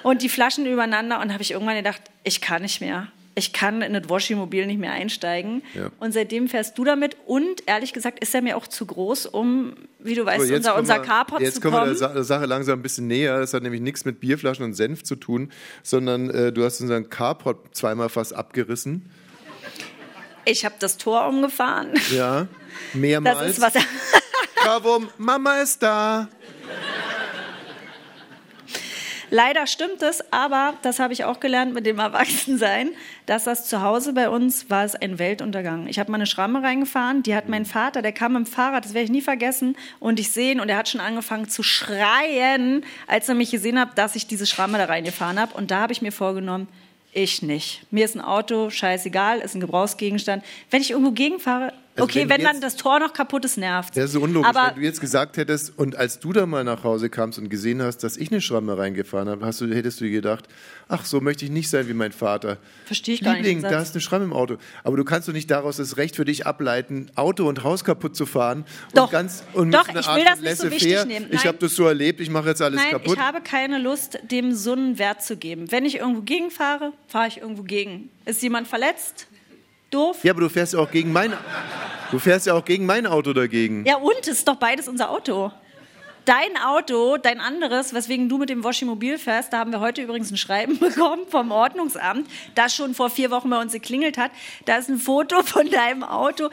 und die Flaschen übereinander. Und habe ich irgendwann gedacht, ich kann nicht mehr. Ich kann in das Woschimobil nicht mehr einsteigen. Ja. Und seitdem fährst du damit. Und ehrlich gesagt ist er mir auch zu groß, um, wie du weißt, So, unser, unser wir- Carport Jetzt zu kommen wir kommen. der, Sa der Sache langsam ein bisschen näher. Das hat nämlich nichts mit Bierflaschen und Senf zu tun, sondern äh, du hast unseren Carport zweimal fast abgerissen. Ich habe das Tor umgefahren. Ja, Das mehrmals. ist was. Kavum, Mama ist da. Leider stimmt es, aber das habe ich auch gelernt mit dem Erwachsensein, dass das zu Hause bei uns war es ein Weltuntergang. Ich habe meine Schramme reingefahren, die hat mein Vater, der kam mit dem Fahrrad, das werde ich nie vergessen, und ich sehe ihn und er hat schon angefangen zu schreien, als er mich gesehen hat, dass ich diese Schramme da reingefahren habe. Und da habe ich mir vorgenommen, ich nicht. Mir ist ein Auto scheißegal, ist ein Gebrauchsgegenstand. Wenn ich irgendwo gegenfahre, Also okay, wenn wenn, du dann jetzt- das Tor noch kaputt ist, nervt. Das ist so unlogisch, Aber wenn du jetzt gesagt hättest, und als du da mal nach Hause kamst und gesehen hast, dass ich eine Schramme reingefahren habe, hast du, hättest du dir gedacht, ach, so möchte ich nicht sein wie mein Vater. Verstehe ich gar nicht, Liebling, da ist eine Schramme im Auto. Aber du kannst doch nicht daraus das Recht für dich ableiten, Auto und Haus kaputt zu fahren. Doch. Und ganz, und Doch, ich Art will das nicht so wichtig nehmen. Ich Nein. habe das so erlebt, ich mache jetzt alles Nein, kaputt. ich habe keine Lust, dem so einen Wert zu geben. Wenn ich irgendwo gegenfahre, fahre ich irgendwo gegen. Ist jemand verletzt? Doof? ja, aber du fährst ja auch gegen mein, du fährst ja auch gegen mein Auto dagegen. Ja, und? Ist doch beides unser Auto. Dein Auto, dein anderes, weswegen du mit dem Woschimobil fährst, da haben wir heute übrigens ein Schreiben bekommen vom Ordnungsamt, das schon vor vier Wochen bei uns geklingelt hat. Da ist ein Foto von deinem Auto.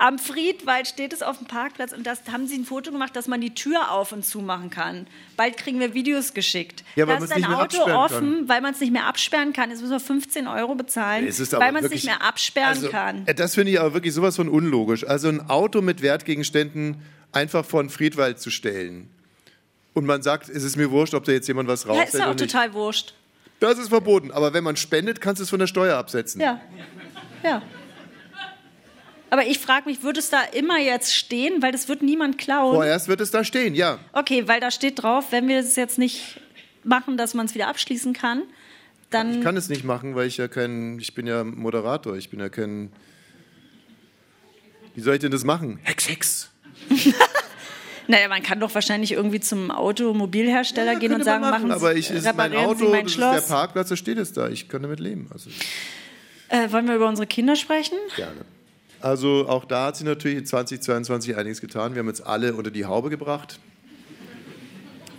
Am Friedwald steht es auf dem Parkplatz und das haben sie ein Foto gemacht, dass man die Tür auf und zu machen kann. Bald kriegen wir Videos geschickt. Ja, da ist mehr Auto offen, weil man es nicht mehr absperren kann. Jetzt müssen wir 15 Euro bezahlen, weil man es nicht mehr absperren also, kann. äh, Das finde ich aber wirklich sowas von unlogisch. Also ein Auto mit Wertgegenständen einfach von Friedwald zu stellen. Und man sagt, es ist mir wurscht, ob da jetzt jemand was Ja, raushält ist ja auch total wurscht. Das ist verboten. Aber wenn man spendet, kannst du es von der Steuer absetzen. Ja, ja. Aber ich frage mich, würde es da immer jetzt stehen, weil das wird niemand klauen? Vorerst wird es da stehen, ja. Okay, weil da steht drauf, wenn wir es jetzt nicht machen, dass man es wieder abschließen kann, dann Ich kann es nicht machen, weil ich ja kein, ich bin ja Moderator, ich bin ja kein. Wie soll ich denn das machen? Hex, Hex. Naja, man kann doch wahrscheinlich irgendwie zum Automobilhersteller gehen und Könnte sagen, machen aber Sie, ich, es ist mein Auto, Sie mein das Schloss. ist der Parkplatz, da steht es da. Ich kann damit leben. Also Äh, wollen wir über unsere Kinder sprechen? gerne. Also auch da hat sich natürlich in 2022 einiges getan. Wir haben jetzt alle unter die Haube gebracht.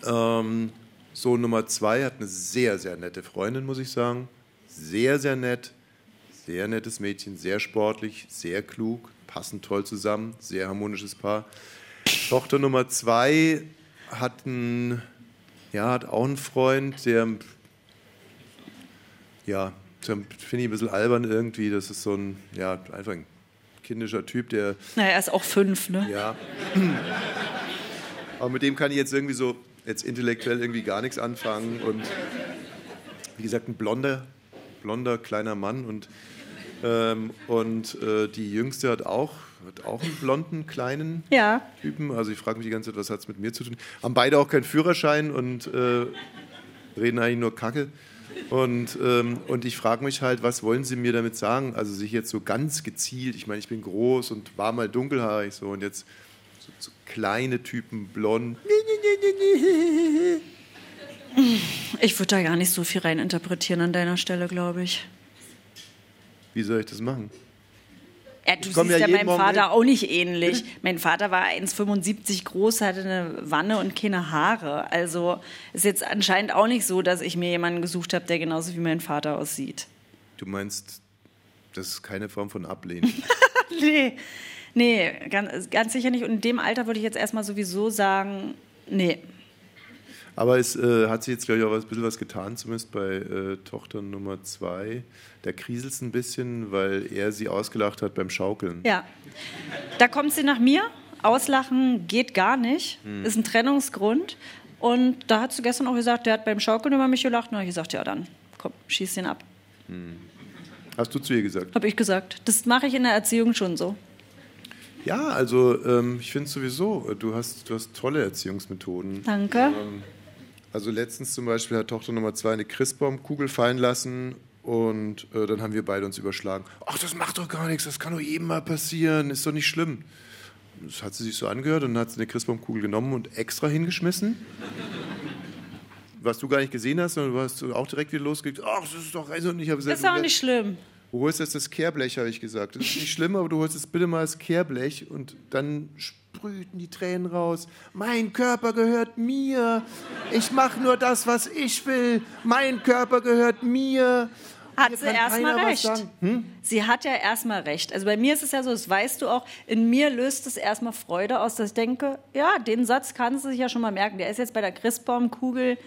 Ähm, Sohn Nummer zwei hat eine sehr, sehr nette Freundin, muss ich sagen. Sehr, sehr nett. Sehr nettes Mädchen, sehr sportlich, sehr klug, passen toll zusammen, sehr harmonisches Paar. Tochter Nummer zwei hat, einen, ja, hat auch einen Freund, der, ja, finde ich ein bisschen albern irgendwie. Das ist so ein, ja, einfach ein kindischer Typ, der, Naja, er ist auch fünf, ne? ja. Aber mit dem kann ich jetzt irgendwie so, jetzt intellektuell irgendwie gar nichts anfangen. Und wie gesagt, ein blonder, blonder kleiner Mann. Und, ähm, und äh, die Jüngste hat auch, hat auch einen blonden kleinen Ja. Typen. Also ich frage mich die ganze Zeit, was hat es mit mir zu tun? Haben beide auch keinen Führerschein und äh, reden eigentlich nur Kacke. Und, ähm, und ich frage mich halt, was wollen sie mir damit sagen? Also sich jetzt so ganz gezielt, ich meine, ich bin groß und war mal dunkelhaarig so und jetzt so, so kleine Typen, blond. Ich würde da gar nicht so viel reininterpretieren an deiner Stelle, glaube ich. Wie soll ich das machen? Ja, du siehst ja ja, meinem Morgen Vater hin. auch nicht ähnlich. Mein Vater war 1,75 groß, hatte eine Wanne und keine Haare. Also ist jetzt anscheinend auch nicht so, dass ich mir jemanden gesucht habe, der genauso wie mein Vater aussieht. Du meinst, das ist keine Form von Ablehnen. Nee, nee ganz, ganz sicher nicht. Und in dem Alter würde ich jetzt erstmal sowieso sagen, nee. Aber es äh, hat sich jetzt, glaube ich, auch ein bisschen was getan, zumindest bei äh, Tochter Nummer zwei. Da kriselt es ein bisschen, weil er sie ausgelacht hat beim Schaukeln. Ja. Da kommt sie nach mir auslachen geht gar nicht, ist ein Trennungsgrund. Und da hat sie gestern auch gesagt, der hat beim Schaukeln über mich gelacht. Und habe ich gesagt, ja dann, komm, schieß den ab. Hast du zu ihr gesagt? Habe ich gesagt. Das mache ich in der Erziehung schon so. Ja, also ähm, ich finde sowieso, du hast, du hast tolle Erziehungsmethoden. Danke. Also letztens zum Beispiel hat Tochter Nummer zwei eine Christbaumkugel fallen lassen und äh, dann haben wir beide uns überschlagen. Ach, das macht doch gar nichts, das kann doch jedem mal passieren, ist doch nicht schlimm. Das hat sie sich so angehört und dann hat sie eine Christbaumkugel genommen und extra hingeschmissen. Was du gar nicht gesehen hast, sondern du hast auch direkt wieder losgelegt. Ach, das ist doch also und ich habe gesagt, Ist auch nicht schlimm. Du holst jetzt das Kehrblech, habe ich gesagt. Das ist nicht schlimm, aber du holst jetzt bitte mal das Kehrblech und dann sprühten die Tränen raus. Mein Körper gehört mir. Ich mache nur das, was ich will. Mein Körper gehört mir. Hat sie erstmal recht. Hm? Sie hat ja erstmal recht. Also bei mir ist es ja so, das weißt du auch, in mir löst es erstmal Freude aus, dass ich denke, ja, den Satz kann sie sich ja schon mal merken. Der ist jetzt bei der Christbaumkugel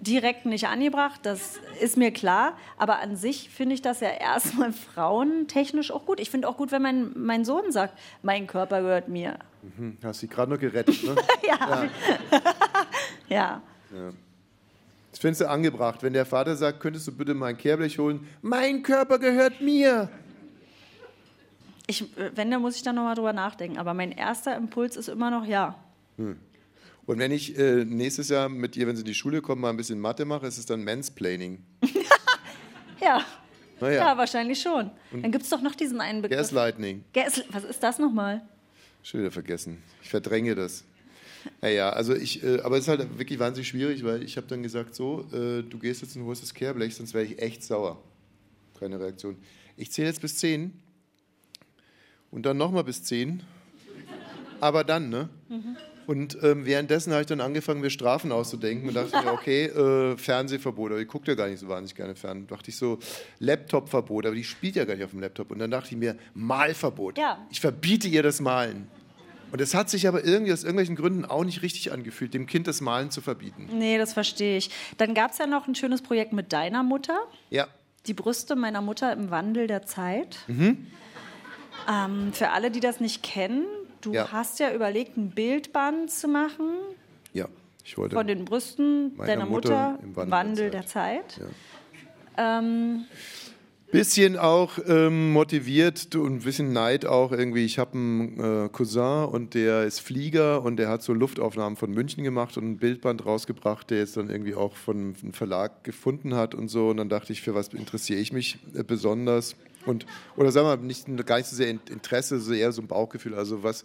direkt nicht angebracht, das ist mir klar. Aber an sich finde ich das ja erstmal frauentechnisch auch gut. Ich finde auch gut, wenn mein, mein Sohn sagt, mein Körper gehört mir. Hm, Hast sie gerade nur gerettet, ne? Ja. ja. Das findest du angebracht, wenn der Vater sagt, könntest du bitte mal ein Kehrblech holen? Mein Körper gehört mir. Ich, äh, wenn, dann muss ich da nochmal drüber nachdenken. Aber mein erster Impuls ist immer noch ja. Und wenn ich äh, nächstes Jahr mit ihr, wenn sie in die Schule kommt, mal ein bisschen Mathe mache, ist es dann Mansplaining. Ja. Naja. Ja, wahrscheinlich schon. Dann gibt es doch noch diesen einen Begriff. Gaslighting. Gas was ist das nochmal? Schon wieder vergessen. Ich verdränge das. Naja, also ich, äh, aber es ist halt wirklich wahnsinnig schwierig, weil ich habe dann gesagt, so, äh, du gehst jetzt und holst das Kehrblech, sonst wäre ich echt sauer. Keine Reaktion. Ich zähle jetzt bis 10 und dann nochmal bis 10. Aber dann, ne? Und ähm, währenddessen habe ich dann angefangen, mir Strafen auszudenken und dachte mir, okay, äh, Fernsehverbot, aber ich gucke ja gar nicht so wahnsinnig gerne fern. dachte ich so, Laptopverbot, aber die spielt ja gar nicht auf dem Laptop. Und dann dachte ich mir, Malverbot. Ja. Ich verbiete ihr das Malen. Und es hat sich aber irgendwie aus irgendwelchen Gründen auch nicht richtig angefühlt, dem Kind das Malen zu verbieten. Nee, das verstehe ich. Dann gab es ja noch ein schönes Projekt mit deiner Mutter. Ja. Die Brüste meiner Mutter im Wandel der Zeit. Mhm. Ähm, für alle, die das nicht kennen, du Ja. hast ja überlegt, ein Bildband zu machen Ja, ich wollte. von den Brüsten deiner Mutter Mutter im Wandel Wandel, der der Zeit. Ja. Ähm, Bisschen auch ähm, motiviert und ein bisschen Neid auch irgendwie. Ich habe einen äh, Cousin und der ist Flieger und der hat so Luftaufnahmen von München gemacht und ein Bildband rausgebracht, der jetzt dann irgendwie auch von einem Verlag gefunden hat und so. Und dann dachte ich, für was interessiere ich mich äh, besonders? Und, oder sagen wir mal, nicht, gar nicht so sehr In- Interesse, so eher so ein Bauchgefühl. Also was,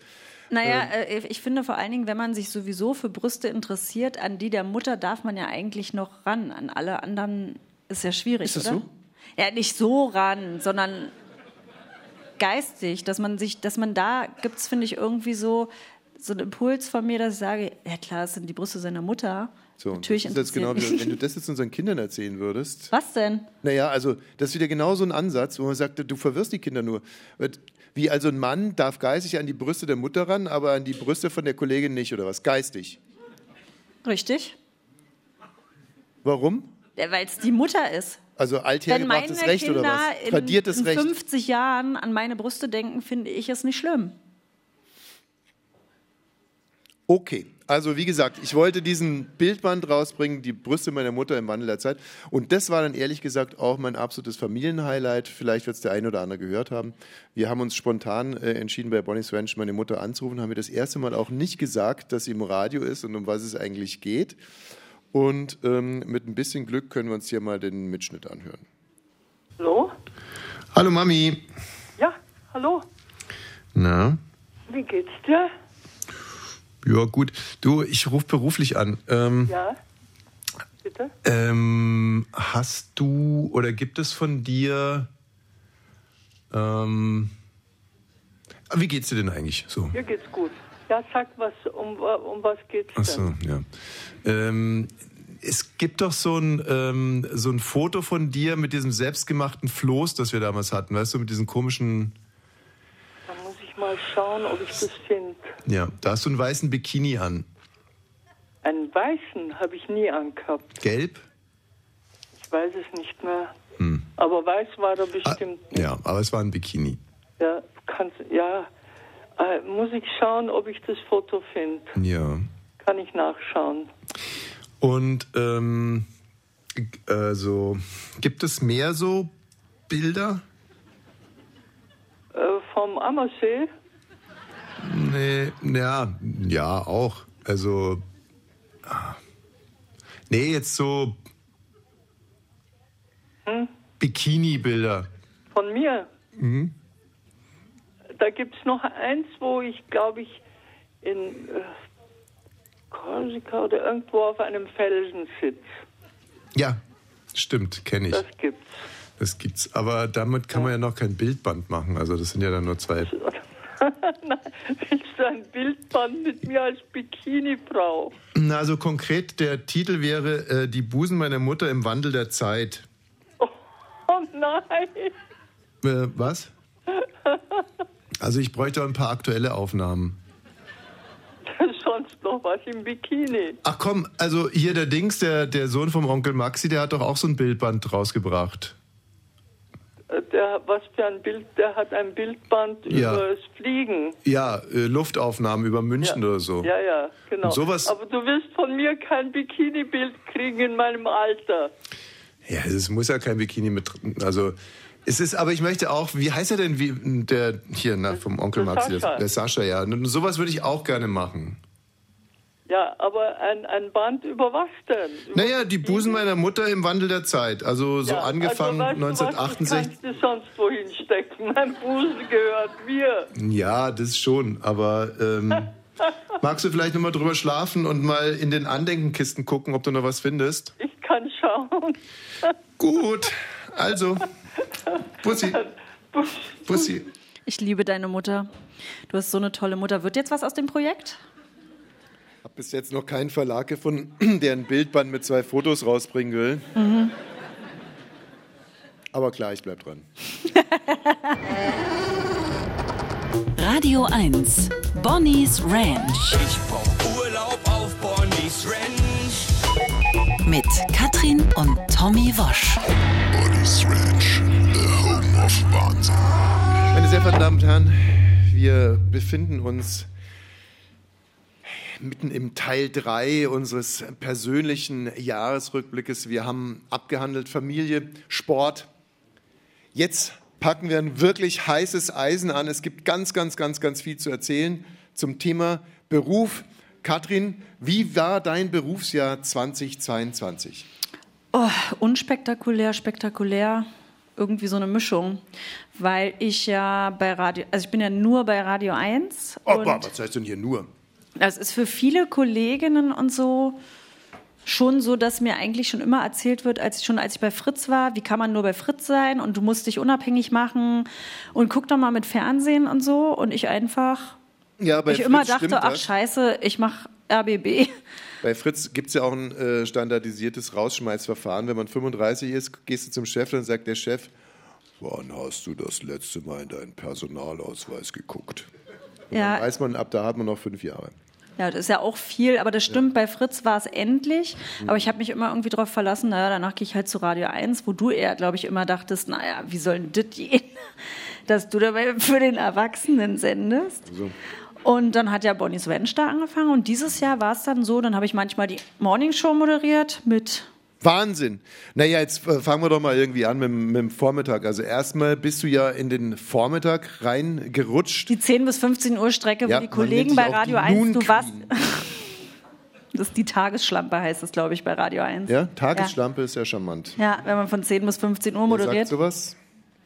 Naja, Ähm. äh, ich finde vor allen Dingen, wenn man sich sowieso für Brüste interessiert, an die der Mutter darf man ja eigentlich noch ran. An alle anderen ist ja schwierig, Ist das oder? so? Ja, nicht so ran, sondern geistig, dass man sich, dass man da gibt es, finde ich, irgendwie so, so einen Impuls von mir, dass ich sage, ja klar, das sind die Brüste seiner Mutter. So, Natürlich das ist genau, wenn du das jetzt unseren Kindern erzählen würdest. Was denn? Naja, also das ist wieder genau so ein Ansatz, wo man sagt, du verwirrst die Kinder nur. Wie also ein Mann darf geistig an die Brüste der Mutter ran, aber an die Brüste von der Kollegin nicht, oder was? Geistig. Richtig? Warum? Ja, Weil es die Mutter ist. Also althergebrachtes Recht Kinder oder was? in, Tradiertes in Recht. 50 Jahren an meine Brüste denken, finde ich es nicht schlimm. Okay, also wie gesagt, ich wollte diesen Bildband rausbringen, die Brüste meiner Mutter im Wandel der Zeit. Und das war dann ehrlich gesagt auch mein absolutes Familienhighlight. Vielleicht wird es der ein oder andere gehört haben. Wir haben uns spontan äh, entschieden, bei Bonnie's Ranch meine Mutter anzurufen, haben mir das erste Mal auch nicht gesagt, dass sie im Radio ist und um was es eigentlich geht. Und ähm, mit ein bisschen Glück können wir uns hier mal den Mitschnitt anhören. Hallo? Hallo Mami. Ja, hallo. Na? Wie geht's dir? Ja, gut. Du, ich rufe beruflich an. Ähm, Ja? Bitte? Ähm, hast du oder gibt es von dir. Ähm, wie geht's dir denn eigentlich so? Mir geht's gut. Ja, sag was, um, um was geht's Ach denn? so, ja. Ähm, es gibt doch so ein, ähm, so ein Foto von dir mit diesem selbstgemachten Floß, das wir damals hatten, weißt du, mit diesen komischen. Da mal schauen, ob ich das finde. Ja, da hast du einen weißen Bikini an. Einen weißen habe ich nie angehabt. Gelb? Ich weiß es nicht mehr. Äh, muss ich schauen, ob ich das Foto finde. Ja. Kann ich nachschauen. Und ähm, also gibt es mehr so Bilder? Äh, vom Ammersee? Nee, ja, ja, auch. Also. ah. Nee, jetzt so Hm? Bikini-Bilder. Von mir? Mhm. Da gibt es noch eins, wo ich, glaube ich, in äh, Korsika oder irgendwo auf einem Felsen sitze. Ja, stimmt, kenne ich. Das gibt's. Das gibt's. Aber damit kann man ja noch kein Bildband machen. Also das sind ja dann nur zwei. Nein, willst du ein Bildband mit mir als Bikini-Frau? Na, also konkret, der Titel wäre äh, Die Busen meiner Mutter im Wandel der Zeit. Oh nein! Äh, was? Also ich bräuchte auch ein paar aktuelle Aufnahmen. Sonst noch was im Bikini. Ach komm, also hier der Dings, der, der Sohn vom Onkel Maxi, der hat doch auch so ein Bildband rausgebracht. Der, was für ein Bild, der hat ein Bildband Ja. über das Fliegen. Ja, äh, Luftaufnahmen über München oder so. Ja, ja, genau. Und sowas- Aber du wirst von mir kein Bikini-Bild kriegen in meinem Alter. Ja, es muss ja kein Bikini mit. Also es ist, aber ich möchte auch, wie heißt er denn, wie der hier na, vom Onkel Der Maxi, der, Sascha. der Sascha, ja. Und sowas würde ich auch gerne machen. Ja, aber ein, ein Band über was denn? Über Naja, die Busen meiner Mutter im Wandel der Zeit. Also so Ja, angefangen also, weißt du was, 1968. Das kannst du sonst wohin stecken. Mein Busen gehört mir. Ja, das schon, aber ähm, magst du vielleicht nochmal drüber schlafen und mal in den Andenkenkisten gucken, ob du noch was findest? Ich kann schauen. Gut, also, Bussi, Bussi. Ich liebe deine Mutter. Du hast so eine tolle Mutter. Wird jetzt was aus dem Projekt? Hab bis jetzt noch keinen Verlag gefunden, der ein Bildband mit zwei Fotos rausbringen will. Mhm. Aber klar, ich bleib dran. Radio 1. Bonnie's Ranch. Ich brauch Urlaub auf Bonnie's Ranch. Mit Katrin und Tommy Wosch. Bonnie's Ranch, the home of Wahnsinn. Meine sehr verehrten Damen und Herren, wir befinden uns mitten im Teil 3 unseres persönlichen Jahresrückblickes. Wir haben abgehandelt Familie, Sport. Jetzt packen wir ein wirklich heißes Eisen an. Es gibt ganz, ganz, ganz, ganz viel zu erzählen zum Thema Beruf. Katrin, wie war dein Berufsjahr 2022? Oh, unspektakulär, spektakulär. Irgendwie so eine Mischung. Weil ich ja bei Radio, also ich bin ja nur bei Radio 1. Oh, boah, was heißt denn hier nur? Das ist für viele Kolleginnen und so schon so, dass mir eigentlich schon immer erzählt wird, als schon als ich bei Fritz war, wie kann man nur bei Fritz sein und du musst dich unabhängig machen und guck doch mal mit Fernsehen und so und ich einfach, Ja, ich immer Fritz dachte, stimmt ach scheiße, ich mach RBB. Bei Fritz gibt es ja auch ein äh, standardisiertes Rausschmeißverfahren. Wenn man 35 ist, gehst du zum Chef, dann sagt der Chef, wann hast du das letzte Mal in deinen Personalausweis geguckt? Und Ja. Dann weiß man, ab da hat man noch fünf Jahre. Ja, das ist ja auch viel, aber das stimmt, bei Fritz war es endlich. Aber ich habe mich immer irgendwie darauf verlassen, naja, danach gehe ich halt zu Radio 1, wo du eher, glaube ich, immer dachtest, naja, wie soll denn das gehen, dass du dabei für den Erwachsenen sendest. So. Und dann hat ja Bonnie's Ranch da angefangen und dieses Jahr war es dann so, dann habe ich manchmal die Morning Show moderiert mit Wahnsinn. Naja, jetzt äh, fangen wir doch mal irgendwie an mit, dem- mit dem Vormittag. Also erstmal bist du ja in den Vormittag reingerutscht. die 10 bis 15 Uhr Strecke, Ja, wo die Kollegen bei Radio die 1, Noon du warst, das ist die Tagesschlampe heißt es, glaube ich, bei Radio 1. Ja, Tagesschlampe ist ja charmant. Ja, wenn man von 10 bis 15 Uhr Wer sagt moderiert. sowas?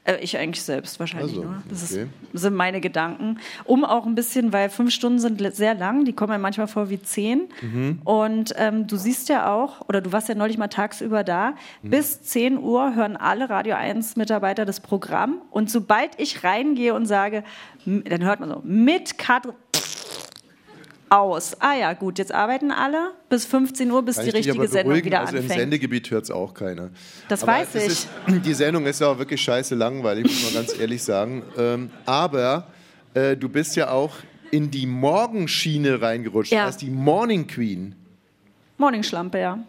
Äh, ich eigentlich selbst wahrscheinlich Also, nur. Das okay. ist, sind meine Gedanken. Um auch ein bisschen, weil fünf Stunden sind sehr lang, die kommen ja manchmal vor wie zehn. Mhm. Und ähm, du siehst ja auch, oder du warst ja neulich mal tagsüber da, Mhm. bis 10 Uhr hören alle Radio 1 Mitarbeiter das Programm. Und sobald ich reingehe und sage, dann hört man so, mit Katrin aus. Ah ja, gut, jetzt arbeiten alle bis 15 Uhr, bis Kann die richtige Sendung wieder also im anfängt. Sendegebiet hört es auch keiner. Das aber weiß ich. Ist, die Sendung ist ja auch wirklich scheiße langweilig, muss man ganz ehrlich sagen. Ähm, aber äh, du bist ja auch in die Morgenschiene reingerutscht, Ja. als die Morning Queen. Morning Schlampe, ja.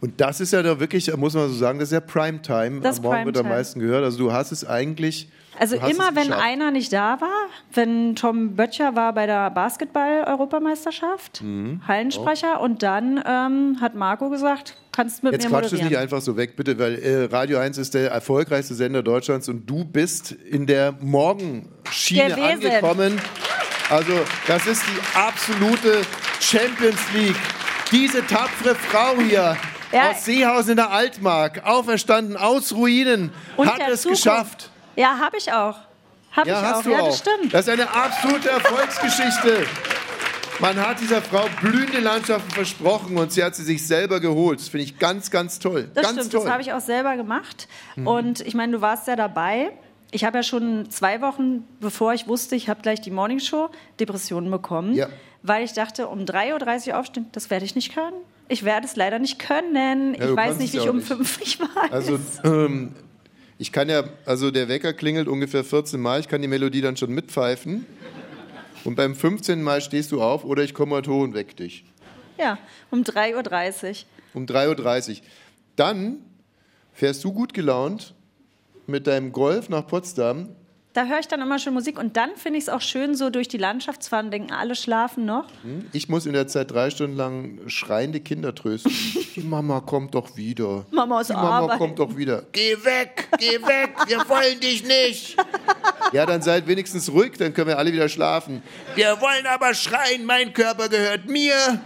Und das ist ja da wirklich, muss man so sagen, das ist ja Primetime. Das Am Morgen wird am Primetime. meisten gehört. Also du hast es eigentlich. Also immer, wenn einer nicht da war, wenn Tom Böttcher war bei der Basketball-Europameisterschaft, Mhm. Hallensprecher, und dann ähm, hat Marco gesagt, kannst mit Jetzt mir quatsch es moderieren. nicht einfach so weg, bitte, weil äh, Radio 1 ist der erfolgreichste Sender Deutschlands und du bist in der Morgenschiene Der angekommen. Also, das ist die absolute Champions League. Diese tapfere Frau hier Ja. aus Seehausen in der Altmark, auferstanden aus Ruinen, Und hat es Zukunft. geschafft. Ja, habe ich auch. Habe Ja, ich hast auch. du ja, auch. das stimmt. Das ist eine absolute Erfolgsgeschichte. Man hat dieser Frau blühende Landschaften versprochen und sie hat sie sich selber geholt. Das finde ich ganz, ganz toll. Das ganz stimmt, toll. das habe ich auch selber gemacht. Mhm. Und ich meine, du warst ja dabei. Ich habe ja schon zwei Wochen, bevor ich wusste, ich habe gleich die Morningshow, Depressionen bekommen. Ja. Weil ich dachte, um 3.30 Uhr aufstehen, das werde ich nicht können. Ich werde es leider nicht können. Ja, ich weiß nicht, wie ich auch um nicht. fünf ich weiß. Also, ähm, ich kann ja, also der Wecker klingelt ungefähr 14 Mal, ich kann die Melodie dann schon mitpfeifen. Und beim 15. Mal stehst du auf oder ich komme heute hoch und weck dich. ja, um 3.30 Uhr. Um 3.30 Uhr. Dann fährst du gut gelaunt mit deinem Golf nach Potsdam. Da höre ich dann immer schön Musik und dann finde ich es auch schön, so durch die Landschaft zu fahren, denken, alle schlafen noch. Ich muss in der Zeit drei Stunden lang schreiende Kinder trösten. Die Mama kommt doch wieder. Mama aus Die Mama Arbeit. kommt doch wieder. Geh weg, geh weg, wir wollen dich nicht. Ja, dann seid wenigstens ruhig, dann können wir alle wieder schlafen. Wir wollen aber schreien, mein Körper gehört mir.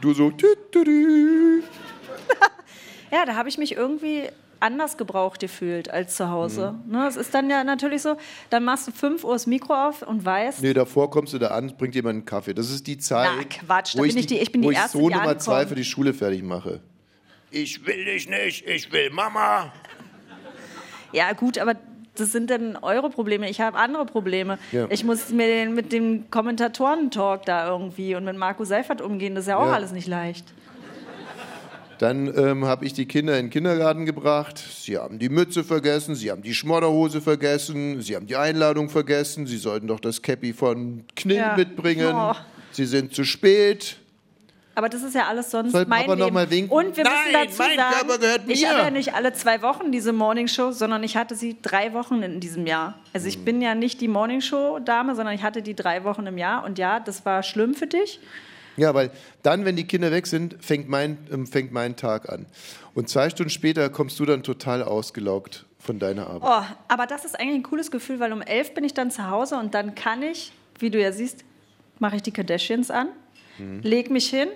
Du so, tü, tü, tü. Ja, da habe ich mich irgendwie anders gebraucht gefühlt als zu Hause. Mhm. Ne, es ist dann ja natürlich so, dann machst du 5 Uhr das Mikro auf und weißt, Nee, davor kommst du da an, bringt jemand einen Kaffee. Das ist die Zeit, Na, Quatsch, da wo bin ich die- ich bin wo die Erste, ich so die Nummer zwei für die Schule fertig mache. Ich will dich nicht, ich will Mama. ja gut, aber das sind dann eure Probleme. Ich habe andere Probleme. Ja. Ich muss mir den, mit dem Kommentatoren-Talk da irgendwie und mit Marco Seifert umgehen. Das ist ja auch Ja. alles nicht leicht. Dann ähm, habe ich die Kinder in den Kindergarten gebracht. Sie haben die Mütze vergessen, sie haben die Schmodderhose vergessen, sie haben die Einladung vergessen, sie sollten doch das Cappy von Knill Ja. mitbringen. Oh. Sie sind zu spät. Aber das ist ja alles sonst Soll mein Papa noch Leben. mal winken? Und wir Nein, müssen dazu sagen, ich habe ja nicht alle zwei Wochen diese Morningshow, sondern ich hatte sie drei Wochen in diesem Jahr. Also ich bin ja nicht die Morningshow-Dame, sondern ich hatte die drei Wochen im Jahr. Und ja, das war schlimm für dich. Ja, weil dann, wenn die Kinder weg sind, fängt mein, ähm, fängt mein Tag an. Und zwei Stunden später kommst du dann total ausgelaugt von deiner Arbeit. Oh, aber das ist eigentlich ein cooles Gefühl, weil um elf bin ich dann zu Hause und dann kann ich, wie du ja siehst, mache ich die Kardashians an, Mhm. leg mich hin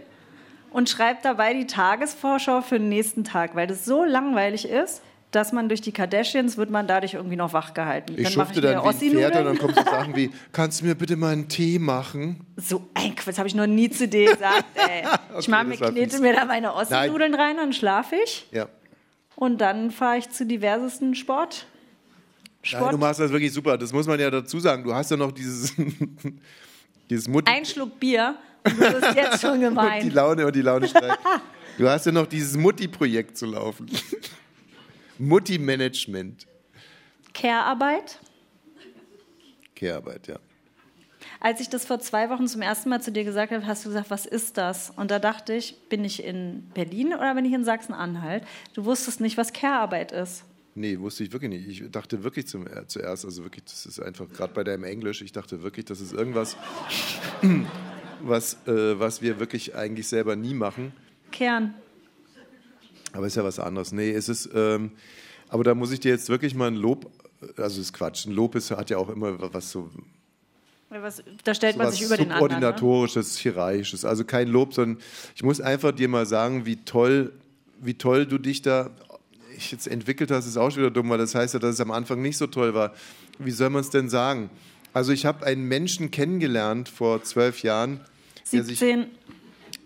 und schreibe dabei die Tagesvorschau für den nächsten Tag, weil das so langweilig ist, dass man durch die Kardashians wird man dadurch irgendwie noch wach gehalten. Ich mache schufte mir dann wie ein Pferd und dann kommen so Sachen wie, kannst du mir bitte mal einen Tee machen? So ein Quatsch, habe ich noch nie zu dir gesagt. Ey. ich Okay, mache mir, das knete mir da meine Ossi-Nudeln rein, dann schlafe ich Ja. und dann fahre ich zu diversesten Sport. Nein, Sport. du machst das wirklich super. Das muss man ja dazu sagen. Du hast ja noch dieses, dieses Mutti Ein Schluck Bier und du bist jetzt schon und die gemein. Laune und die Laune steigt. Du hast ja noch dieses Mutti-Projekt zu laufen. Mutti-Management. Care-Arbeit. Care-Arbeit, ja. Als ich das vor zwei Wochen zum ersten Mal zu dir gesagt habe, hast du gesagt, was ist das? Und da dachte ich, bin ich in Berlin oder bin ich in Sachsen-Anhalt? Du wusstest nicht, was Care-Arbeit ist. Nee, wusste ich wirklich nicht. Ich dachte wirklich zum, äh, zuerst, also wirklich, das ist einfach, gerade bei deinem Englisch, ich dachte wirklich, das ist irgendwas, was, äh, was wir wirklich eigentlich selber nie machen. Kern. Aber ist ja was anderes. Nee, es ist, ähm, aber da muss ich dir jetzt wirklich mal ein Lob, also ist Quatsch, ein Lob ist, hat ja auch immer was so Was, da stellt man was sich über den anderen. Ne? subordinatorisches, hierarchisches. Also kein Lob, sondern ich muss einfach dir mal sagen, wie toll, wie toll du dich da jetzt entwickelt hast, ist auch schon wieder dumm, weil das heißt ja, dass es am Anfang nicht so toll war. Wie soll man es denn sagen? Also ich habe einen Menschen kennengelernt vor zwölf Jahren, der sich 17.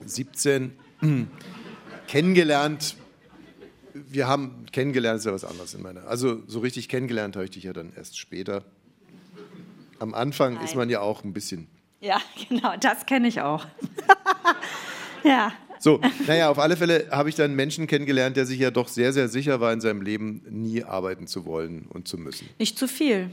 17 kennengelernt. Wir haben kennengelernt, ist ja was anderes in meiner. Also so richtig kennengelernt habe ich dich ja dann erst später. Am Anfang ist Nein. man ja auch ein bisschen Ja, genau, das kenne ich auch. ja, So, naja, auf alle Fälle habe ich dann einen Menschen kennengelernt, der sich ja doch sehr, sehr sicher war, in seinem Leben nie arbeiten zu wollen und zu müssen. nicht zu viel.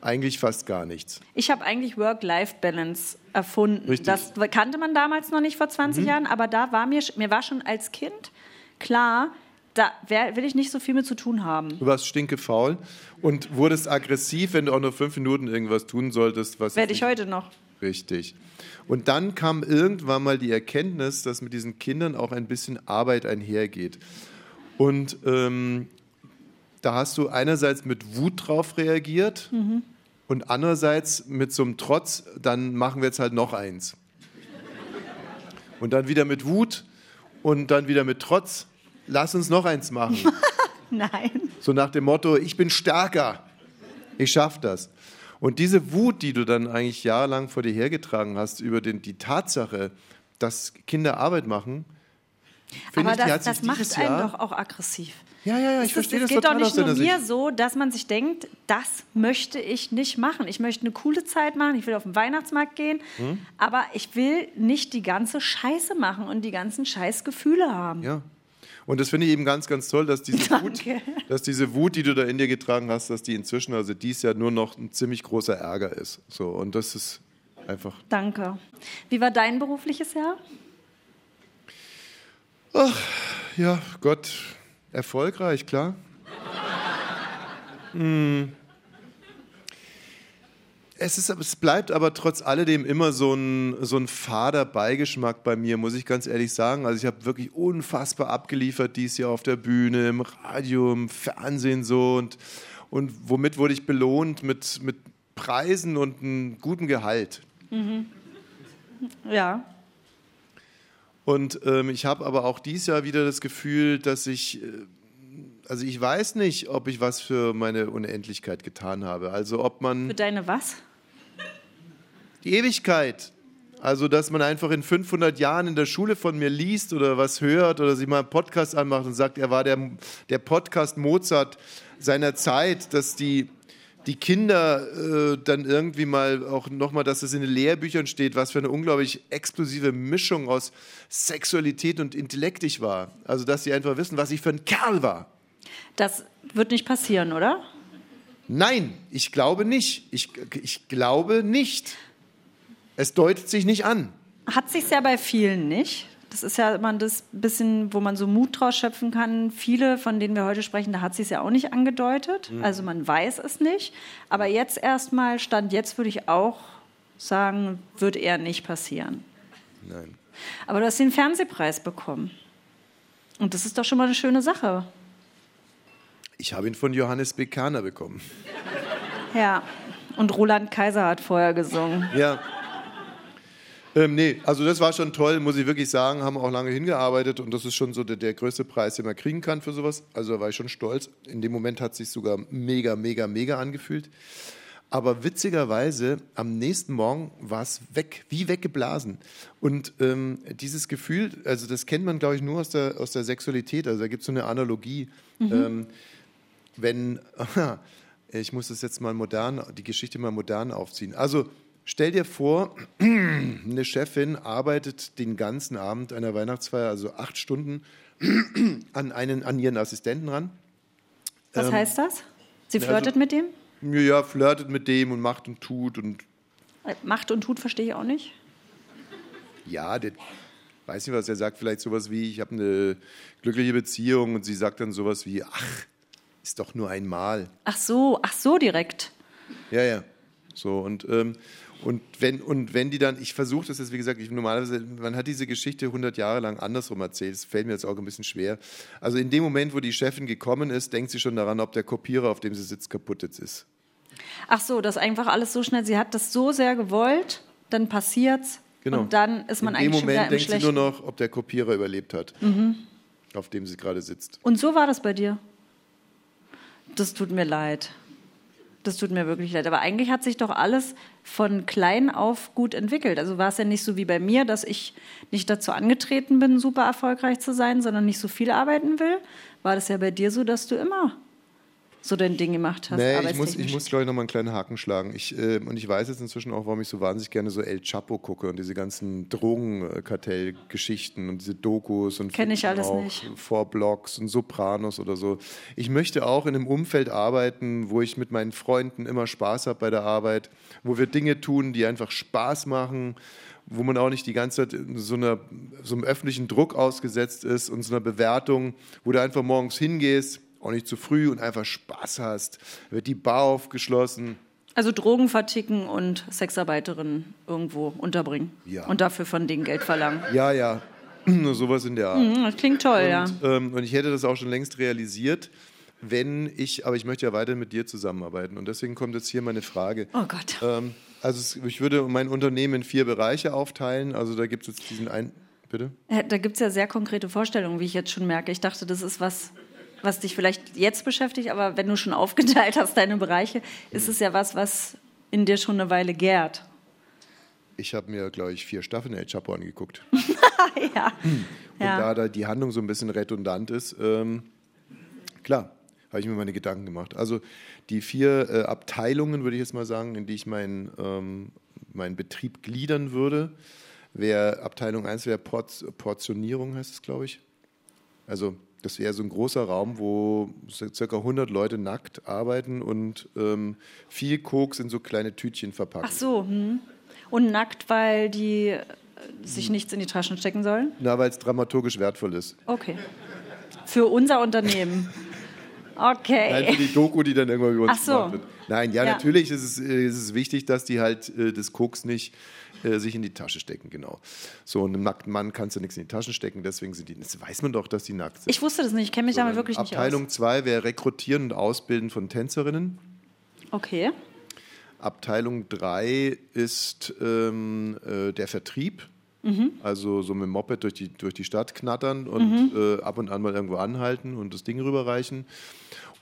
eigentlich fast gar nichts. Ich habe eigentlich Work-Life-Balance erfunden. Richtig. Das kannte man damals noch nicht vor 20 Jahren, aber da war mir, mir war schon als Kind klar, da will ich nicht so viel mit zu tun haben. Du warst stinkefaul und wurdest aggressiv, wenn du auch nur fünf Minuten irgendwas tun solltest. Was Werde ich heute noch. Richtig. Und dann kam irgendwann mal die Erkenntnis, dass mit diesen Kindern auch ein bisschen Arbeit einhergeht. Und ähm, da hast du einerseits mit Wut drauf reagiert und andererseits mit so einem Trotz, dann machen wir jetzt halt noch eins. Und dann wieder mit Wut und dann wieder mit Trotz, lass uns noch eins machen. Nein. So nach dem Motto, ich bin stärker, ich schaffe das. Und diese Wut, die du dann eigentlich jahrelang vor dir hergetragen hast über den, die Tatsache, dass Kinder Arbeit machen, Aber ich, das, das macht einen Jahr... doch auch aggressiv. Ja, ja, ja, Es ich verstehe es das geht doch nicht nur mir Sicht. so, dass man sich denkt, das möchte ich nicht machen. Ich möchte eine coole Zeit machen, ich will auf den Weihnachtsmarkt gehen, Hm? aber ich will nicht die ganze Scheiße machen und die ganzen Scheißgefühle haben. Ja. Und das finde ich eben ganz, ganz toll, dass diese, Wut, dass diese Wut, die du da in dir getragen hast, dass die inzwischen, also dies Jahr nur noch ein ziemlich großer Ärger ist. So, und das ist einfach Danke. Wie war dein berufliches Jahr? Ja, Gott, erfolgreich, klar. Hm. Es, ist, es bleibt aber trotz alledem immer so ein, so ein fader Beigeschmack bei mir, muss ich ganz ehrlich sagen. Also ich habe wirklich unfassbar abgeliefert dieses Jahr auf der Bühne, im Radio, im Fernsehen so. Und, und womit wurde ich belohnt? Mit, mit Preisen und einem guten Gehalt. Ja. Und ähm, ich habe aber auch dieses Jahr wieder das Gefühl, dass ich, äh, also ich weiß nicht, ob ich was für meine Unendlichkeit getan habe. Also ob Für man deine was? Die Ewigkeit, also dass man einfach in 500 Jahren in der Schule von mir liest oder was hört oder sich mal einen Podcast anmacht und sagt, er war der, der Podcast Mozart seiner Zeit, dass die die Kinder äh, dann irgendwie mal auch nochmal, dass es in den Lehrbüchern steht, was für eine unglaublich explosive Mischung aus Sexualität und Intellekt ich war. Also, dass sie einfach wissen, was ich für ein Kerl war. Das wird nicht passieren, oder? Nein, ich glaube nicht. Ich, ich glaube nicht. Es deutet sich nicht an. Hat sich ja bei vielen nicht. Das ist ja immer das bisschen, wo man so Mut draus schöpfen kann. Viele, von denen wir heute sprechen, da hat sich ja auch nicht angedeutet. Also man weiß es nicht. Aber jetzt erstmal, Stand jetzt würde ich auch sagen, wird eher nicht passieren. Nein. Aber du hast den Fernsehpreis bekommen. Und das ist doch schon mal eine schöne Sache. Ich habe ihn von Johannes Bekerner bekommen. Ja. Und Roland Kaiser hat vorher gesungen. Ja. Ähm, nee, also das war schon toll, muss ich wirklich sagen. Haben auch lange hingearbeitet und das ist schon so der, der größte Preis, den man kriegen kann für sowas. Also da war ich schon stolz. In dem Moment hat es sich sogar mega, mega, mega angefühlt. Aber witzigerweise, am nächsten Morgen war es weg, wie weggeblasen. Und ähm, dieses Gefühl, also das kennt man, glaube ich, nur aus der, aus der Sexualität. Also da gibt es so eine Analogie. Ähm, wenn, ich muss das jetzt mal modern, die Geschichte mal modern aufziehen. Also stell dir vor, eine Chefin arbeitet den ganzen Abend einer Weihnachtsfeier, also acht Stunden, an, einen, an ihren Assistenten ran. Was heißt das? Sie also- flirtet mit dem? Ja, flirtet mit dem und macht und tut und Macht und tut verstehe ich auch nicht. ja, der weiß nicht, was er sagt, vielleicht sowas wie, ich habe eine glückliche Beziehung und sie sagt dann sowas wie, ach, ist doch nur einmal. Ach so, ach so direkt. Ja, ja. So, und, ähm, und, wenn, und wenn die dann, ich versuche das jetzt, wie gesagt, ich, normalerweise, man hat diese Geschichte 100 Jahre lang andersrum erzählt, es fällt mir jetzt auch ein bisschen schwer. Also in dem Moment, wo die Chefin gekommen ist, denkt sie schon daran, ob der Kopierer, auf dem sie sitzt, kaputt jetzt ist. Ach so, das einfach alles so schnell. Sie hat das so sehr gewollt, dann passiert's. Genau. Und dann ist man in dem eigentlich schon wieder Moment denkt sie Schlechten. nur noch, ob der Kopierer überlebt hat, auf dem sie gerade sitzt. Und so war das bei dir. Das tut mir leid. Das tut mir wirklich leid. Aber eigentlich hat sich doch alles von klein auf gut entwickelt. Also war es ja nicht so wie bei mir, dass ich nicht dazu angetreten bin, super erfolgreich zu sein, sondern nicht so viel arbeiten will. War das ja bei dir so, dass du immer so dein Ding gemacht hast. Nee, ich muss, ich muss glaube ich, noch mal einen kleinen Haken schlagen. Ich, äh, und ich weiß jetzt inzwischen auch, warum ich so wahnsinnig gerne so El Chapo gucke und diese ganzen Drogenkartellgeschichten und diese Dokus und Kenn ich alles auch nicht. Four Blocks und Sopranos oder so. Ich möchte auch in einem Umfeld arbeiten, wo ich mit meinen Freunden immer Spaß habe bei der Arbeit, wo wir Dinge tun, die einfach Spaß machen, wo man auch nicht die ganze Zeit in so, einer, so einem öffentlichen Druck ausgesetzt ist und so einer Bewertung, wo du einfach morgens hingehst, auch nicht zu früh und einfach Spaß hast. Wird die Bar aufgeschlossen. Also Drogen verticken und Sexarbeiterinnen irgendwo unterbringen. Ja. Und dafür von denen Geld verlangen. Ja, ja, sowas in der Art. Hm, Das klingt toll, ja. Und, ähm, und ich hätte das auch schon längst realisiert, wenn ich, aber ich möchte ja weiter mit dir zusammenarbeiten. Und deswegen kommt jetzt hier meine Frage. Oh Gott. Ähm, also ich würde mein Unternehmen in vier Bereiche aufteilen. Also da gibt es jetzt diesen einen, bitte? Äh, Da gibt es ja sehr konkrete Vorstellungen, wie ich jetzt schon merke. Ich dachte, das ist was, was dich vielleicht jetzt beschäftigt, aber wenn du schon aufgeteilt hast, deine Bereiche, ist es ja was, was in dir schon eine Weile gärt. Ich habe mir, glaube ich, vier Staffeln El Chapo angeguckt. ja. Und ja. da, da die Handlung so ein bisschen redundant ist, ähm, klar, habe ich mir meine Gedanken gemacht. Also die vier äh, Abteilungen, würde ich jetzt mal sagen, in die ich meinen ähm, meinen Betrieb gliedern würde, wäre Abteilung 1 wäre Port Portionierung, heißt es, glaube ich. Also das wäre so ein großer Raum, wo circa 100 Leute nackt arbeiten und ähm, viel Koks in so kleine Tütchen verpacken. Ach so. Hm. Und nackt, weil die äh, sich nichts in die Taschen stecken sollen? Na, weil es dramaturgisch wertvoll ist. Okay. Für unser Unternehmen. Nein, für Okay. die Doku, die dann irgendwann über uns Ach so. gemacht wird. Nein, ja, Ja. natürlich ist es, äh, ist es wichtig, dass die halt äh, das Koks nicht äh, sich in die Tasche stecken, genau. So, einem nackten Mann kannst du nichts in die Taschen stecken, deswegen sind die, das weiß man doch, dass die nackt sind. Ich wusste das nicht, ich kenne mich damit wirklich nicht Abteilung 2 wäre Rekrutieren und Ausbilden von Tänzerinnen. aus. Okay. Abteilung 3 ist ähm, äh, der Vertrieb. Mhm. Also so mit dem Moped durch die, durch die Stadt knattern und Mhm. äh, ab und an mal irgendwo anhalten und das Ding rüberreichen.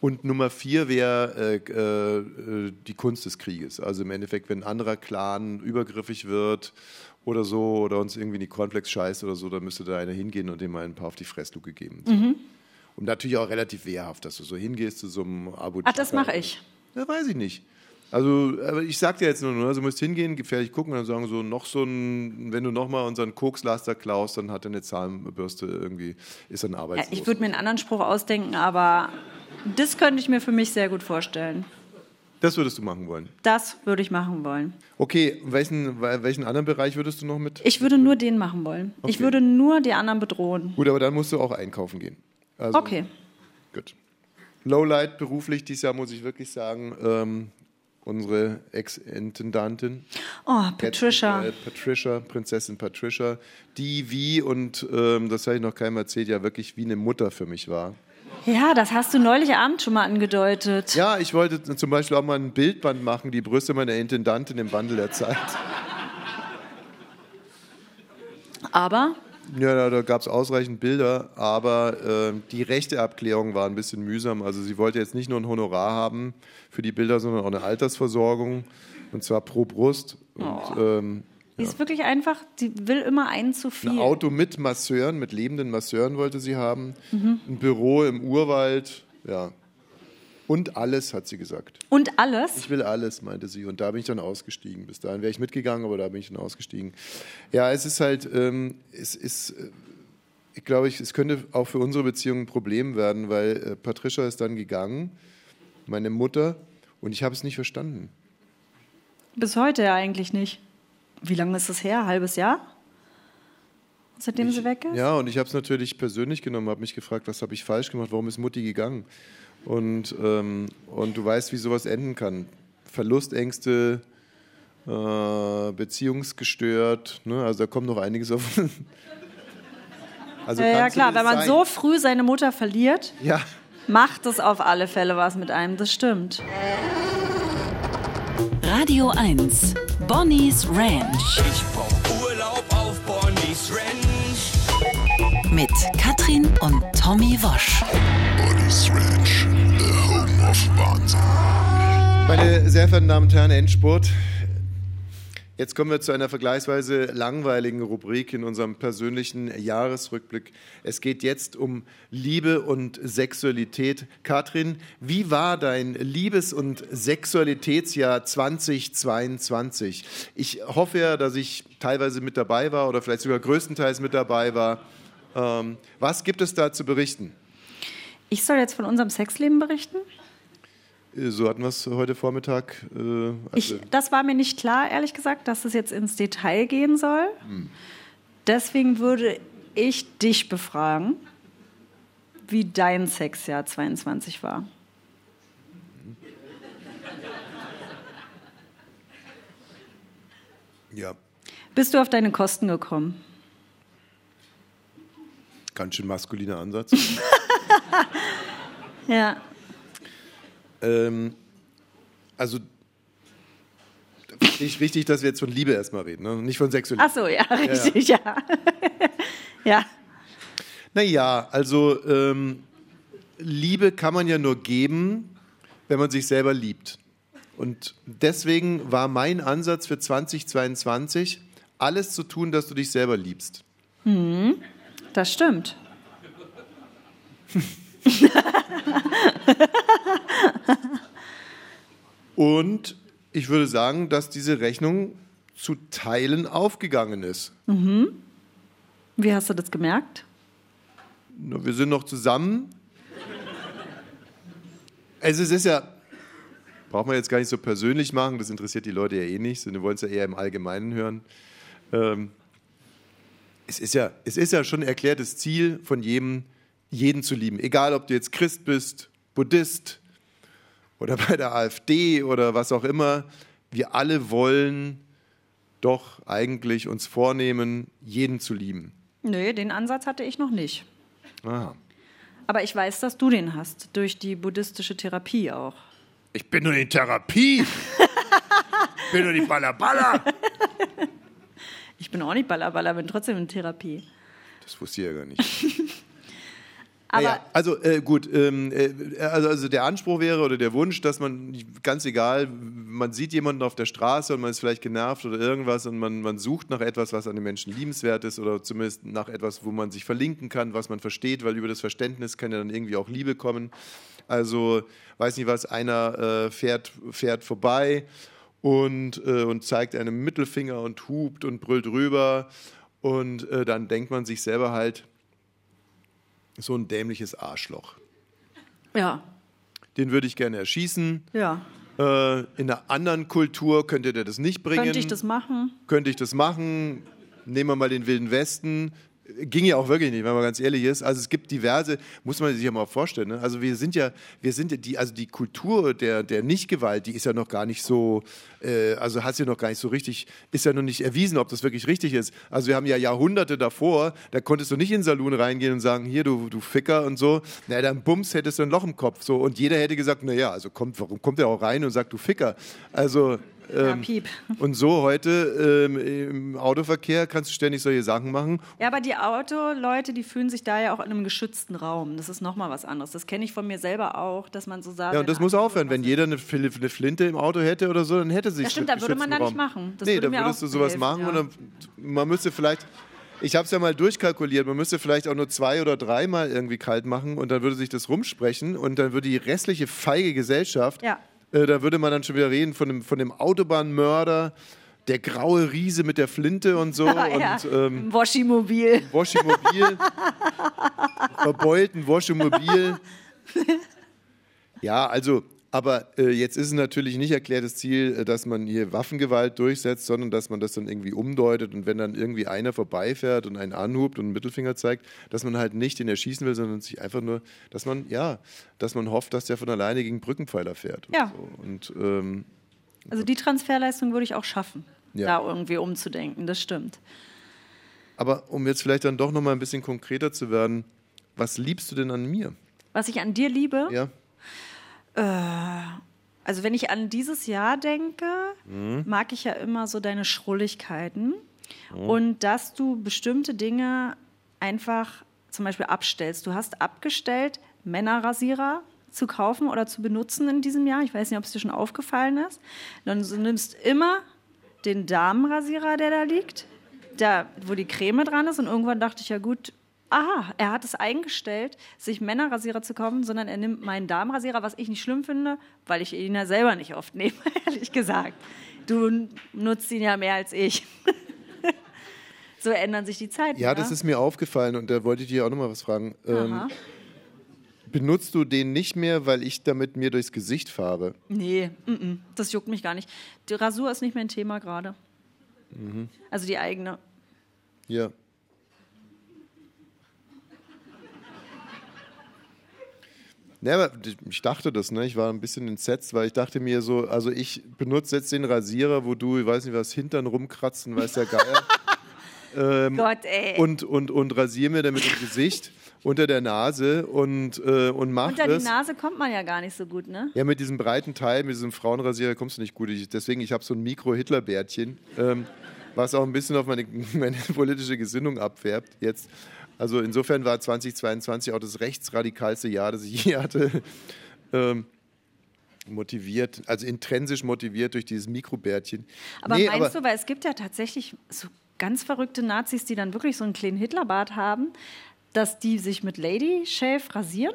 Und Nummer vier wäre äh, äh, äh, die Kunst des Krieges. Also im Endeffekt, wenn ein anderer Clan übergriffig wird oder so oder uns irgendwie in die Cornflakes scheißt oder so, dann müsste da einer hingehen und dem mal ein paar auf die Fressluke geben. Mhm. Und natürlich auch relativ wehrhaft, dass du so hingehst zu so einem Abu Ach, das mache ich. Ja, weiß ich nicht. Also, aber ich sag dir jetzt nur, also du musst hingehen, gefährlich gucken und dann sagen so, noch so ein, wenn du nochmal unseren Kokslaster klaust, dann hat er eine Zahnbürste irgendwie, ist dann Ja, arbeitslos. ich würde mir einen anderen Spruch ausdenken, aber das könnte ich mir für mich sehr gut vorstellen. das würdest du machen wollen. Das würde ich machen wollen. Okay, welchen, welchen anderen Bereich würdest du noch mit? Ich würde nur den machen wollen. Ich Okay. würde nur die anderen bedrohen. Gut, aber dann musst du auch einkaufen gehen. Also, Okay. Gut. Lowlight beruflich dieses Jahr, muss ich wirklich sagen, ähm, unsere Ex-Intendantin. Oh, Patricia. Äh, Patricia, Prinzessin Patricia, die wie, und ähm, das habe ich noch keinem erzählt, ja wirklich wie eine Mutter für mich war. Ja, das hast du neulich Abend schon mal angedeutet. Ja, ich wollte zum Beispiel auch mal ein Bildband machen, die Brüste meiner Intendantin im Wandel der Zeit. Aber Ja, da, gab es ausreichend Bilder, aber ähm, die Rechteabklärung war ein bisschen mühsam. Also sie wollte jetzt nicht nur ein Honorar haben für die Bilder, sondern auch eine Altersversorgung, und zwar pro Brust. Und, ähm, die ist wirklich einfach, sie will immer einen zu Ein viel. Auto mit Masseuren, mit lebenden Masseuren wollte sie haben. Mhm. Ein Büro im Urwald, ja. Und alles, hat sie gesagt. Und alles? Ich will alles, meinte sie. Und da bin ich dann ausgestiegen. Bis dahin wäre ich mitgegangen, aber da bin ich dann ausgestiegen. Ja, es ist halt, ähm, es ist, äh, ich glaube, ich, es könnte auch für unsere Beziehung ein Problem werden, weil äh, Patricia ist dann gegangen, meine Mutter, und ich habe es nicht verstanden. Bis heute ja eigentlich nicht. Wie lange ist das her? Halbes Jahr? Seitdem sie weg ist? Ja, und ich habe es natürlich persönlich genommen, habe mich gefragt, was habe ich falsch gemacht, warum ist Mutti gegangen? Und, ähm, und du weißt, wie sowas enden kann. Verlustängste, äh, beziehungsgestört, ne? also da kommt noch einiges auf. also ja, ja, klar, wenn man sein? so früh seine Mutter verliert, Ja, macht es auf alle Fälle was mit einem. Das stimmt. Radio 1. Bonnie's Ranch Ich brauch Urlaub auf Bonnie's Ranch. mit Katrin und Tommy Wosch. Bonnie's Ranch, the home of Wahnsinn. meine sehr verehrten Damen und Herren, Endspurt. Jetzt kommen wir zu einer vergleichsweise langweiligen Rubrik in unserem persönlichen Jahresrückblick. Es geht jetzt um Liebe und Sexualität. Katrin, wie war dein Liebes- und Sexualitätsjahr 2022? Ich hoffe ja, dass ich teilweise mit dabei war oder vielleicht sogar größtenteils mit dabei war. Ähm, was gibt es da zu berichten? Ich soll jetzt von unserem Sexleben berichten? Äh, So hatten wir es heute Vormittag. Äh, Ich, also- das war mir nicht klar, ehrlich gesagt, dass es jetzt ins Detail gehen soll. Deswegen würde ich dich befragen, wie dein Sexjahr 22 war. ja, Bist du auf deine Kosten gekommen? ganz schön maskuliner Ansatz. Ja. Ähm, also, finde ich wichtig, dass wir jetzt von Liebe erstmal reden, ne? nicht von Sexualität. Ach so, ja, richtig, ja. Ja, Naja, also ähm, Liebe kann man ja nur geben, wenn man sich selber liebt. Und deswegen war mein Ansatz für 2022, alles zu tun, dass du dich selber liebst. das stimmt. Und ich würde sagen, dass diese Rechnung zu Teilen aufgegangen ist. Wie hast du das gemerkt? Na, Wir sind noch zusammen. Also es ist ja, braucht man jetzt gar nicht so persönlich machen, das interessiert die Leute ja eh nicht, sondern wir wollen es ja eher im Allgemeinen hören. Ähm, es, ist ja, es ist ja schon ein erklärtes Ziel von jedem, jeden zu lieben. Egal, ob du jetzt Christ bist, Buddhist oder bei der AfD oder was auch immer. Wir alle wollen doch eigentlich uns vornehmen, jeden zu lieben. Nö, den Ansatz hatte ich noch nicht. Aha. Aber ich weiß, dass du den hast, durch die buddhistische Therapie auch. Ich bin nur in Therapie. ich bin nur die Ballaballa. Ich bin auch nicht Ballerballer, bin trotzdem in Therapie. Das wusste ich ja gar nicht. Aber Naja, also äh, gut, ähm, äh, also, also der Anspruch wäre oder der Wunsch, dass man, ganz egal, man sieht jemanden auf der Straße und man ist vielleicht genervt oder irgendwas und man, man sucht nach etwas, was an den Menschen liebenswert ist oder zumindest nach etwas, wo man sich verlinken kann, was man versteht, weil über das Verständnis kann ja dann irgendwie auch Liebe kommen. Also, weiß nicht was, einer äh, fährt, fährt vorbei und, äh, und zeigt einem Mittelfinger und hupt und brüllt rüber und äh, dann denkt man sich selber halt, so ein dämliches Arschloch. ja, Den würde ich gerne erschießen. ja. Äh, in einer anderen Kultur könnte der das nicht bringen. Könnte ich das machen? Könnte ich das machen? Nehmen wir mal den Wilden Westen. Ging ja auch wirklich nicht, wenn man ganz ehrlich ist. Also es gibt diverse, muss man sich ja mal vorstellen. Ne? Also wir sind ja, wir sind ja die, also die Kultur der, der Nichtgewalt, die ist ja noch gar nicht so, äh, also hat sie noch gar nicht so richtig, ist ja noch nicht erwiesen, ob das wirklich richtig ist. Also wir haben ja Jahrhunderte davor, da konntest du nicht in den Saloon reingehen und sagen, hier du, du Ficker und so. Na dann bums hättest du ein Loch im Kopf so und jeder hätte gesagt, naja, also kommt, warum kommt er auch rein und sagt du Ficker? Also Ja, ähm, piep. und so heute ähm, im Autoverkehr kannst du ständig solche Sachen machen. Ja, aber die Autoleute, die fühlen sich da ja auch in einem geschützten Raum. Das ist nochmal was anderes. Das kenne ich von mir selber auch, dass man so sagt. Ja, und das muss aufhören. Wenn jeder eine, Fl- eine Flinte im Auto hätte oder so, dann hätte sich Das stimmt, da würde man da nicht machen. Das nee, würde mir würdest du sowas helfen, machen ja. und dann, man müsste vielleicht, ich habe es ja mal durchkalkuliert, man müsste vielleicht auch nur zwei oder dreimal irgendwie kalt machen und dann würde sich das rumsprechen und dann würde die restliche feige Gesellschaft, Ja. Äh, da würde man dann schon wieder reden von dem, von dem Autobahnmörder, der graue Riese mit der Flinte und so ja, und ähm, im Woschimobil. Woschimobil, verbeulten Woschimobil. Ja, also, aber äh, jetzt ist es natürlich nicht erklärtes Ziel, äh, dass man hier Waffengewalt durchsetzt, sondern dass man das dann irgendwie umdeutet und wenn dann irgendwie einer vorbeifährt und einen anhubt und einen Mittelfinger zeigt, dass man halt nicht den erschießen will, sondern sich einfach nur, dass man, ja, dass man hofft, dass der von alleine gegen Brückenpfeiler fährt. Und, Ja. so. und ähm, Also die Transferleistung würde ich auch schaffen, Ja. da irgendwie umzudenken. Das stimmt. aber um jetzt vielleicht dann doch nochmal ein bisschen konkreter zu werden, was liebst du denn an mir? Was ich an dir liebe, Ja? Also wenn ich an dieses Jahr denke, Mhm. mag ich ja immer so deine Schrulligkeiten und dass du bestimmte Dinge einfach zum Beispiel abstellst. Du hast abgestellt, Männerrasierer zu kaufen oder zu benutzen in diesem Jahr. Ich weiß nicht, ob es dir schon aufgefallen ist. Dann du nimmst immer den Damenrasierer, der da liegt, da, wo die Creme dran ist. Und irgendwann dachte ich, ja gut, aha, er hat es eingestellt, sich Männerrasierer zu kaufen, sondern er nimmt meinen Damenrasierer, was ich nicht schlimm finde, weil ich ihn ja selber nicht oft nehme, ehrlich gesagt. Du nutzt ihn ja mehr als ich. so ändern sich die Zeiten. Ja, das ist mir aufgefallen und da wollte ich dir auch nochmal was fragen. Ähm, benutzt du den nicht mehr, weil ich damit mir durchs Gesicht fahre? Nee, mm -mm, das juckt mich gar nicht. Die Rasur ist nicht mein Thema gerade. Mhm. Also die eigene. Ja. Aber ich dachte das, ne? Ich war ein bisschen entsetzt, weil ich dachte mir so, also ich benutze jetzt den Rasierer, wo du, ich weiß nicht was, Hintern rumkratzen, weiß der Geier. ähm, Gott, ey. Und, und, und rasiere mir damit im Gesicht, unter der Nase und, äh, und mach Unter die Nase kommt man ja gar nicht so gut, ne? Ja, mit diesem breiten Teil, mit diesem Frauenrasierer kommst du nicht gut. Ich, deswegen, ich habe so ein Mikro-Hitler-Bärtchen, ähm, was auch ein bisschen auf meine, meine politische Gesinnung abfärbt jetzt. Also insofern war 2022 auch das rechtsradikalste Jahr, das ich je hatte. Ähm, motiviert, also intrinsisch motiviert durch dieses Mikrobärtchen. Aber Nee, meinst du, weil es gibt ja tatsächlich so ganz verrückte Nazis, die dann wirklich so einen kleinen Hitlerbart haben, dass die sich mit Lady Shave rasieren?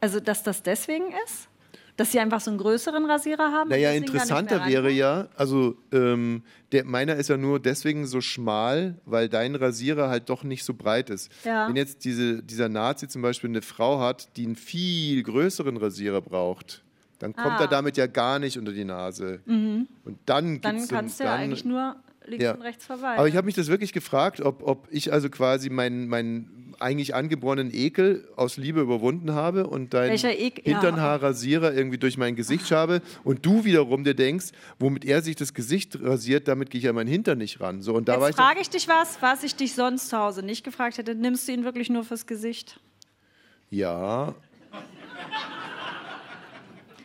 Also, dass das deswegen ist? Dass sie einfach so einen größeren Rasierer haben? Naja, interessanter wäre ja, also ähm, der, meiner ist ja nur deswegen so schmal, weil dein Rasierer halt doch nicht so breit ist. Ja. Wenn jetzt diese, dieser Nazi zum Beispiel eine Frau hat, die einen viel größeren Rasierer braucht, dann kommt Ah. er damit ja gar nicht unter die Nase. Und dann Dann kannst du ja eigentlich nur links Ja. und rechts verweilen. aber ich habe mich das wirklich gefragt, ob, ob ich also quasi meinen meinen eigentlich angeborenen Ekel aus Liebe überwunden habe und? Ja. Hinternhaarrasierer irgendwie durch mein Gesicht schabe und du wiederum dir denkst, womit er sich das Gesicht rasiert, damit gehe ich ja mein Hintern nicht ran. So, und da war Jetzt frage ich dich was, was ich dich sonst zu Hause nicht gefragt hätte. Nimmst du ihn wirklich nur fürs Gesicht? ja,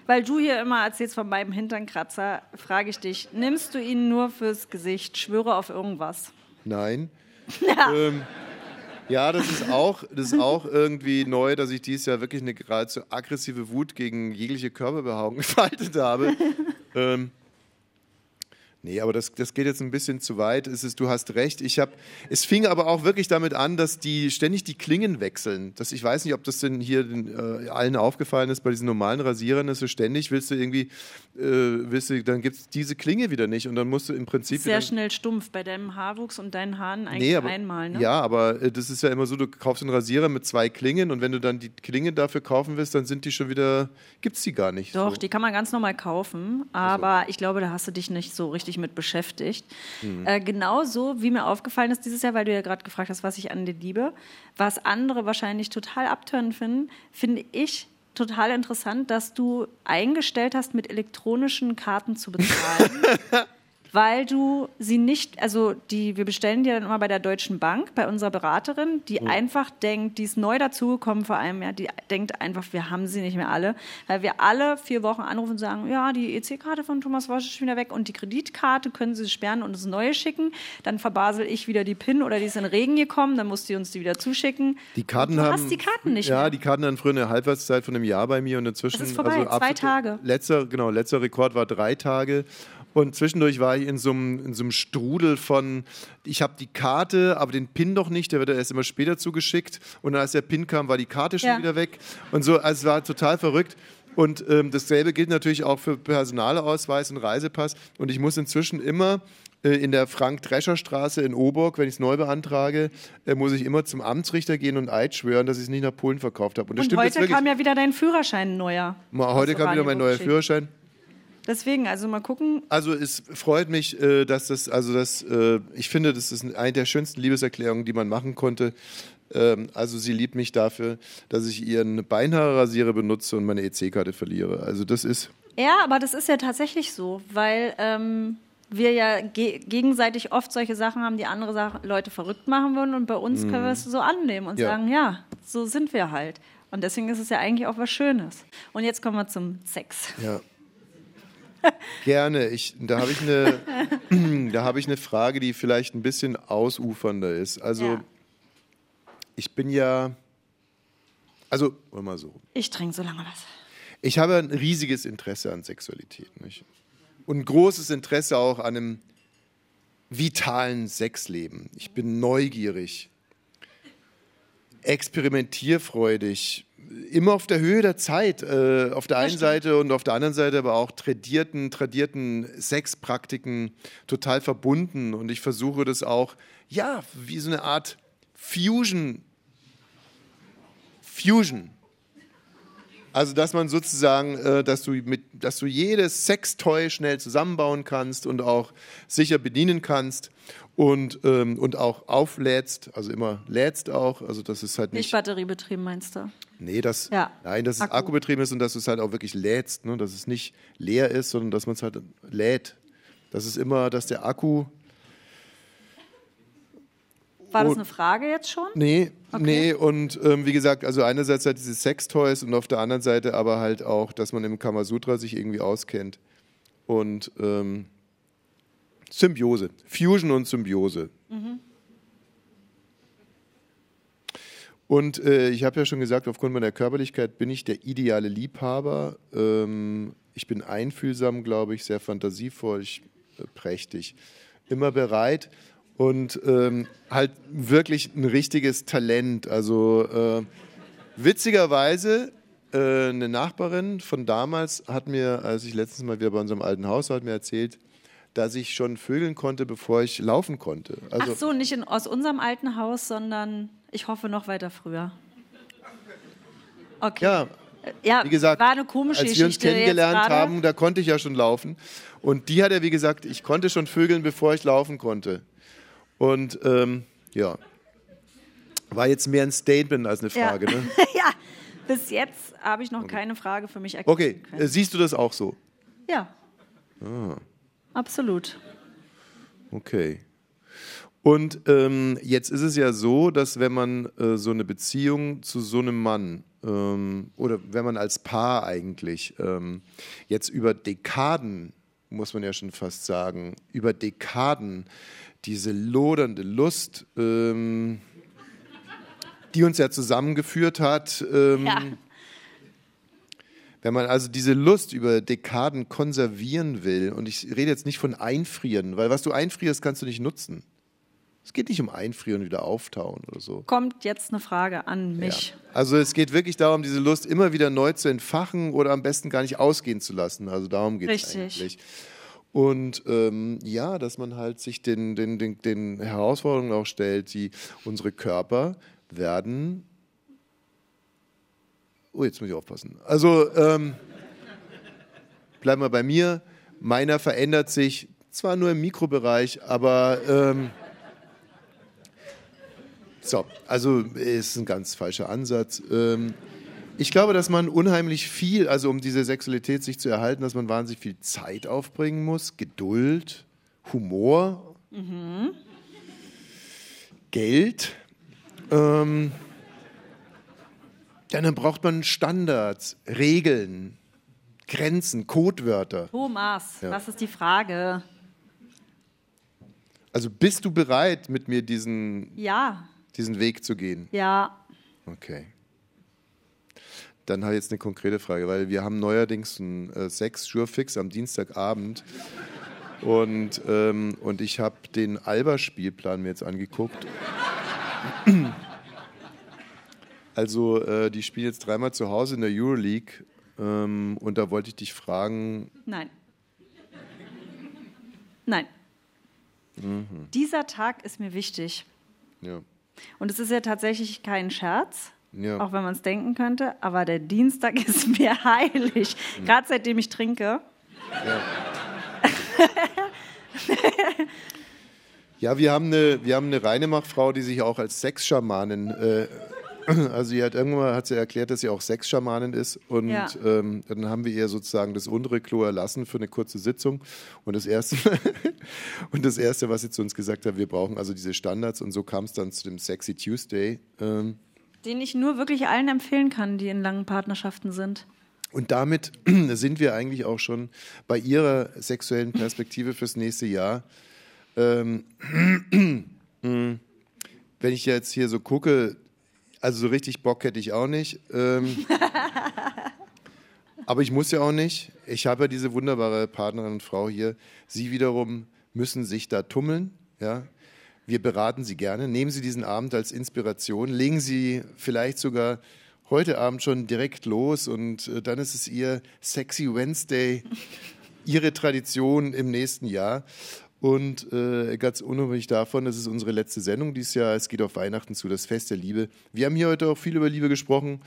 Weil du hier immer erzählst von meinem Hinternkratzer, frage ich dich, nimmst du ihn nur fürs Gesicht? Schwöre auf irgendwas. nein. Ähm, ja, das ist, auch, das ist auch irgendwie neu, dass ich dieses Jahr wirklich eine geradezu aggressive Wut gegen jegliche Körperbehaarung gefaltet habe. ähm, Nee, aber das, das geht jetzt ein bisschen zu weit. Es ist, du hast recht. Ich hab, es fing aber auch wirklich damit an, dass die ständig die Klingen wechseln. Das, ich weiß nicht, ob das denn hier den, äh, allen aufgefallen ist bei diesen normalen Rasierern. Ist so ständig willst du irgendwie, äh, willst du, dann gibt es diese Klinge wieder nicht und dann musst du im Prinzip Sehr schnell stumpf bei deinem Haarwuchs und deinen Haaren eigentlich Nee, aber, einmal, ne? Ja, aber äh, das ist ja immer so, du kaufst einen Rasierer mit zwei Klingen und wenn du dann die Klinge dafür kaufen willst, dann sind die schon wieder, gibt es die gar nicht. Doch, so. die kann man ganz normal kaufen, aber ich glaube, da hast du dich nicht so richtig mit beschäftigt. Mhm. Äh, genauso, wie mir aufgefallen ist dieses Jahr, weil du ja gerade gefragt hast, was ich an dir liebe, was andere wahrscheinlich total abtörend finden, finde ich total interessant, dass du eingestellt hast, mit elektronischen Karten zu bezahlen. weil du sie nicht, also die, wir bestellen die dann immer bei der Deutschen Bank, bei unserer Beraterin, die einfach denkt, die ist neu dazugekommen vor einem Jahr, die denkt einfach, wir haben sie nicht mehr alle, weil wir alle vier Wochen anrufen und sagen, ja, die EC-Karte von Thomas Wosch ist schon wieder weg und die Kreditkarte können Sie sperren und das neue schicken, dann verbasel ich wieder die PIN oder die ist in den Regen gekommen, dann muss die uns die wieder zuschicken. Die Karten du haben, hast die Karten nicht ja, mehr. die Karten hatten früher eine Halbwertszeit von einem Jahr bei mir und inzwischen. Das ist vorbei, also zwei Tage. Letzter, genau, letzter Rekord war drei Tage. Und zwischendurch war ich in so einem, in so einem Strudel von, ich habe die Karte, aber den PIN doch nicht, der wird erst immer später zugeschickt. Und als der PIN kam, war die Karte schon Ja. wieder weg. Und so, also es war total verrückt. Und ähm, dasselbe gilt natürlich auch für Personalausweis und Reisepass. Und ich muss inzwischen immer äh, in der Frank-Drescher-Straße in Oburg, wenn ich es neu beantrage, äh, muss ich immer zum Amtsrichter gehen und Eid schwören, dass ich es nicht nach Polen verkauft habe. Und Und heute kam ja wieder dein Führerschein neuer. Mal, heute kam wieder mein neuer. Führerschein. Deswegen, also mal gucken, Also es freut mich, äh, dass das, also das, äh, ich finde, das ist eine der schönsten Liebeserklärungen, die man machen konnte. Ähm, also sie liebt mich dafür, dass ich ihren Beinhaarrasierer benutze und meine EC-Karte verliere. Also das ist, Ja, aber das ist ja tatsächlich so, weil ähm, wir ja ge gegenseitig oft solche Sachen haben, die andere Sachen, Leute verrückt machen würden und bei uns können wir es so annehmen und Ja. sagen, ja, so sind wir halt. Und deswegen ist es ja eigentlich auch was Schönes. Und jetzt kommen wir zum Sex. ja. Gerne. Ich, da habe ich, eine, da habe ich eine Frage, die vielleicht ein bisschen ausufernder ist. Also Ja. ich bin ja, also, wollen wir mal so. Ich trinke so lange was. Ich habe ein riesiges Interesse an Sexualität. Nicht? Und ein großes Interesse auch an einem vitalen Sexleben. Ich bin neugierig, experimentierfreudig, immer auf der Höhe der Zeit, äh, auf der einen Seite und auf der anderen Seite aber auch tradierten, tradierten Sexpraktiken total verbunden. Und ich versuche das auch, ja, wie so eine Art Fusion, Fusion. Also, dass man sozusagen, äh, dass, du mit, dass du jedes Sextoy schnell zusammenbauen kannst und auch sicher bedienen kannst und, ähm, und auch auflädst, also immer lädst auch. Also, das ist halt Nicht nicht. batteriebetrieben, meinst du? Nee, das, Ja. nein, dass es Akku. akkubetrieben ist und dass du es halt auch wirklich lädst, ne? dass es nicht leer ist, sondern dass man es halt lädt. Das ist immer, dass der Akku. War das Oh. eine Frage jetzt schon? Nee, nee, und ähm, wie gesagt, also einerseits halt diese Sextoys und auf der anderen Seite aber halt auch, dass man im Kamasutra sich irgendwie auskennt. Und ähm, Symbiose, Fusion und Symbiose. Und äh, ich habe ja schon gesagt, aufgrund meiner Körperlichkeit bin ich der ideale Liebhaber. Ähm, ich bin einfühlsam, glaube ich, sehr fantasievoll, ich, äh, prächtig, immer bereit und ähm, halt wirklich ein richtiges Talent. Also äh, witzigerweise, äh, eine Nachbarin von damals hat mir, als ich letztens mal wieder bei unserem alten Haus war, hat mir erzählt, dass ich schon vögeln konnte, bevor ich laufen konnte. Also, Ach so, nicht in, aus unserem alten Haus, sondern ich hoffe noch weiter früher. Okay. ja, Ja, wie gesagt, war eine komische als wir uns Geschichte kennengelernt haben, da konnte ich ja schon laufen. Und die hat ja, wie gesagt, ich konnte schon vögeln, bevor ich laufen konnte. Und ähm, ja, war jetzt mehr ein Statement als eine Frage. Ja. Ne? ja, bis jetzt habe ich noch keine Frage für mich erkennen Okay, können. äh, siehst du das auch so? Ja. Ah. Absolut. Okay. Und ähm, jetzt ist es ja so, dass wenn man äh, so eine Beziehung zu so einem Mann ähm, oder wenn man als Paar eigentlich ähm, jetzt über Dekaden, muss man ja schon fast sagen, über Dekaden diese lodernde Lust, ähm, die uns ja zusammengeführt hat, ähm, Ja. wenn man also diese Lust über Dekaden konservieren will, und ich rede jetzt nicht von einfrieren, weil was du einfrierst, kannst du nicht nutzen. Es geht nicht um einfrieren und wieder auftauen oder so. Kommt jetzt eine Frage an mich. Also es geht wirklich darum, diese Lust immer wieder neu zu entfachen oder am besten gar nicht ausgehen zu lassen. Also darum geht es Richtig. eigentlich. Und ähm, ja, dass man halt sich den, den, den, den Herausforderungen auch stellt, die unsere Körper werden. Oh, jetzt muss ich aufpassen. Also ähm, bleiben wir bei mir. Meiner verändert sich zwar nur im Mikrobereich, aber ähm, so, also ist ein ganz falscher Ansatz. Ähm, ich glaube, dass man unheimlich viel, also um diese Sexualität sich zu erhalten, dass man wahnsinnig viel Zeit aufbringen muss, Geduld, Humor, Geld. Ähm, dann braucht man Standards, Regeln, Grenzen, Codewörter. Thomas, Ja. was ist die Frage? Also bist du bereit, mit mir diesen, Ja, diesen Weg zu gehen? ja. Okay. Dann habe ich jetzt eine konkrete Frage, weil wir haben neuerdings einen äh, Sex-Surefix am Dienstagabend und, ähm, und ich habe den Alba-Spielplan mir jetzt angeguckt. Also äh, die spielen jetzt dreimal zu Hause in der Euroleague ähm, und da wollte ich dich fragen, Nein. Nein. Mhm. Dieser Tag ist mir wichtig. ja, Und es ist ja tatsächlich kein Scherz, Ja. auch wenn man es denken könnte, aber der Dienstag ist mir heilig. Mhm. Gerade seitdem ich trinke. Ja, wir haben eine, wir haben eine Reinemacht-Frau, die sich auch als Sexschamanin, äh, also sie hat irgendwann hat sie erklärt, dass sie auch Sexschamanin ist und Ja. ähm, dann haben wir ihr sozusagen das untere Klo erlassen für eine kurze Sitzung und das erste, und das erste, was sie zu uns gesagt hat, wir brauchen also diese Standards und so kam es dann zu dem Sexy Tuesday. Ähm, Den ich nur wirklich allen empfehlen kann, die in langen Partnerschaften sind. Und damit sind wir eigentlich auch schon bei Ihrer sexuellen Perspektive fürs nächste Jahr. Ähm, wenn ich jetzt hier so gucke, also so richtig Bock hätte ich auch nicht. Ähm, aber ich muss ja auch nicht. Ich habe ja diese wunderbare Partnerin und Frau hier. Sie wiederum müssen sich da tummeln. Ja? Wir beraten Sie gerne. Nehmen Sie diesen Abend als Inspiration. Legen Sie vielleicht sogar heute Abend schon direkt los und äh, dann ist es Ihr Sexy Wednesday, Ihre Tradition im nächsten Jahr. Und äh, ganz unabhängig davon, das ist unsere letzte Sendung dieses Jahr. Es geht auf Weihnachten zu, das Fest der Liebe. Wir haben hier heute auch viel über Liebe gesprochen.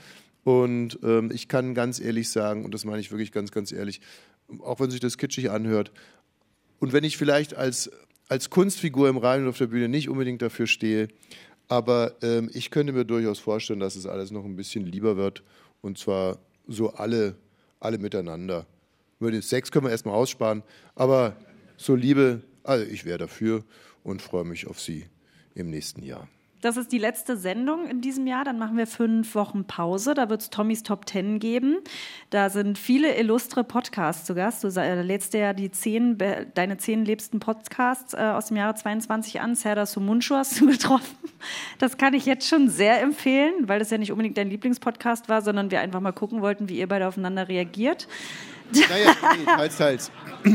Und ähm, ich kann ganz ehrlich sagen, und das meine ich wirklich ganz, ganz ehrlich, auch wenn sich das kitschig anhört, und wenn ich vielleicht als, als Kunstfigur im Radio und auf der Bühne nicht unbedingt dafür stehe, aber ähm, ich könnte mir durchaus vorstellen, dass es alles noch ein bisschen lieber wird. Und zwar so alle, alle miteinander. Über den Sex können wir erstmal aussparen, aber so Liebe also ich wäre dafür und freue mich auf Sie im nächsten Jahr. Das ist die letzte Sendung in diesem Jahr. Dann machen wir fünf Wochen Pause. Da wird es Tommys Top Ten geben. Da sind viele illustre Podcasts zu Gast. Du äh, lädst ja die zehn, deine zehn liebsten Podcasts äh, aus dem Jahre 22 an. Serdar Sumunchu hast du getroffen. Das kann ich jetzt schon sehr empfehlen, weil das ja nicht unbedingt dein Lieblingspodcast war, sondern wir einfach mal gucken wollten, wie ihr beide aufeinander reagiert. Naja, nee, teils, teils.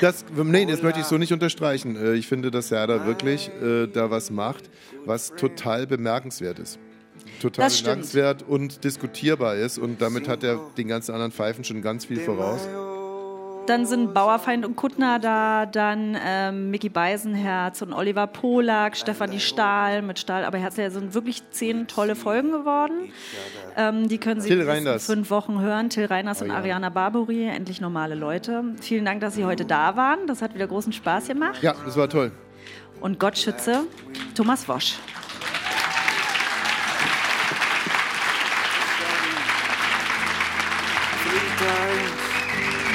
Das, nee, das möchte ich so nicht unterstreichen. Äh, ich finde, dass Serda wirklich äh, da was macht, was total bemerkenswert ist. Total bemerkenswert und diskutierbar ist. Und damit hat er den ganzen anderen Pfeifen schon ganz viel voraus. Dann sind Bauerfeind und Kuttner da, dann ähm, Mickey Beisenherz und Oliver Polak, Stefanie Stahl mit Stahl, aber Herz, sind wirklich zehn tolle Folgen geworden. Ähm, die können Sie in fünf Wochen hören. Till Reiners oh, und ja. Ariana Barbori, endlich normale Leute. Vielen Dank, dass Sie heute da waren. Das hat wieder großen Spaß gemacht. Ja, das war toll. Und Gott schütze Thomas Wosch.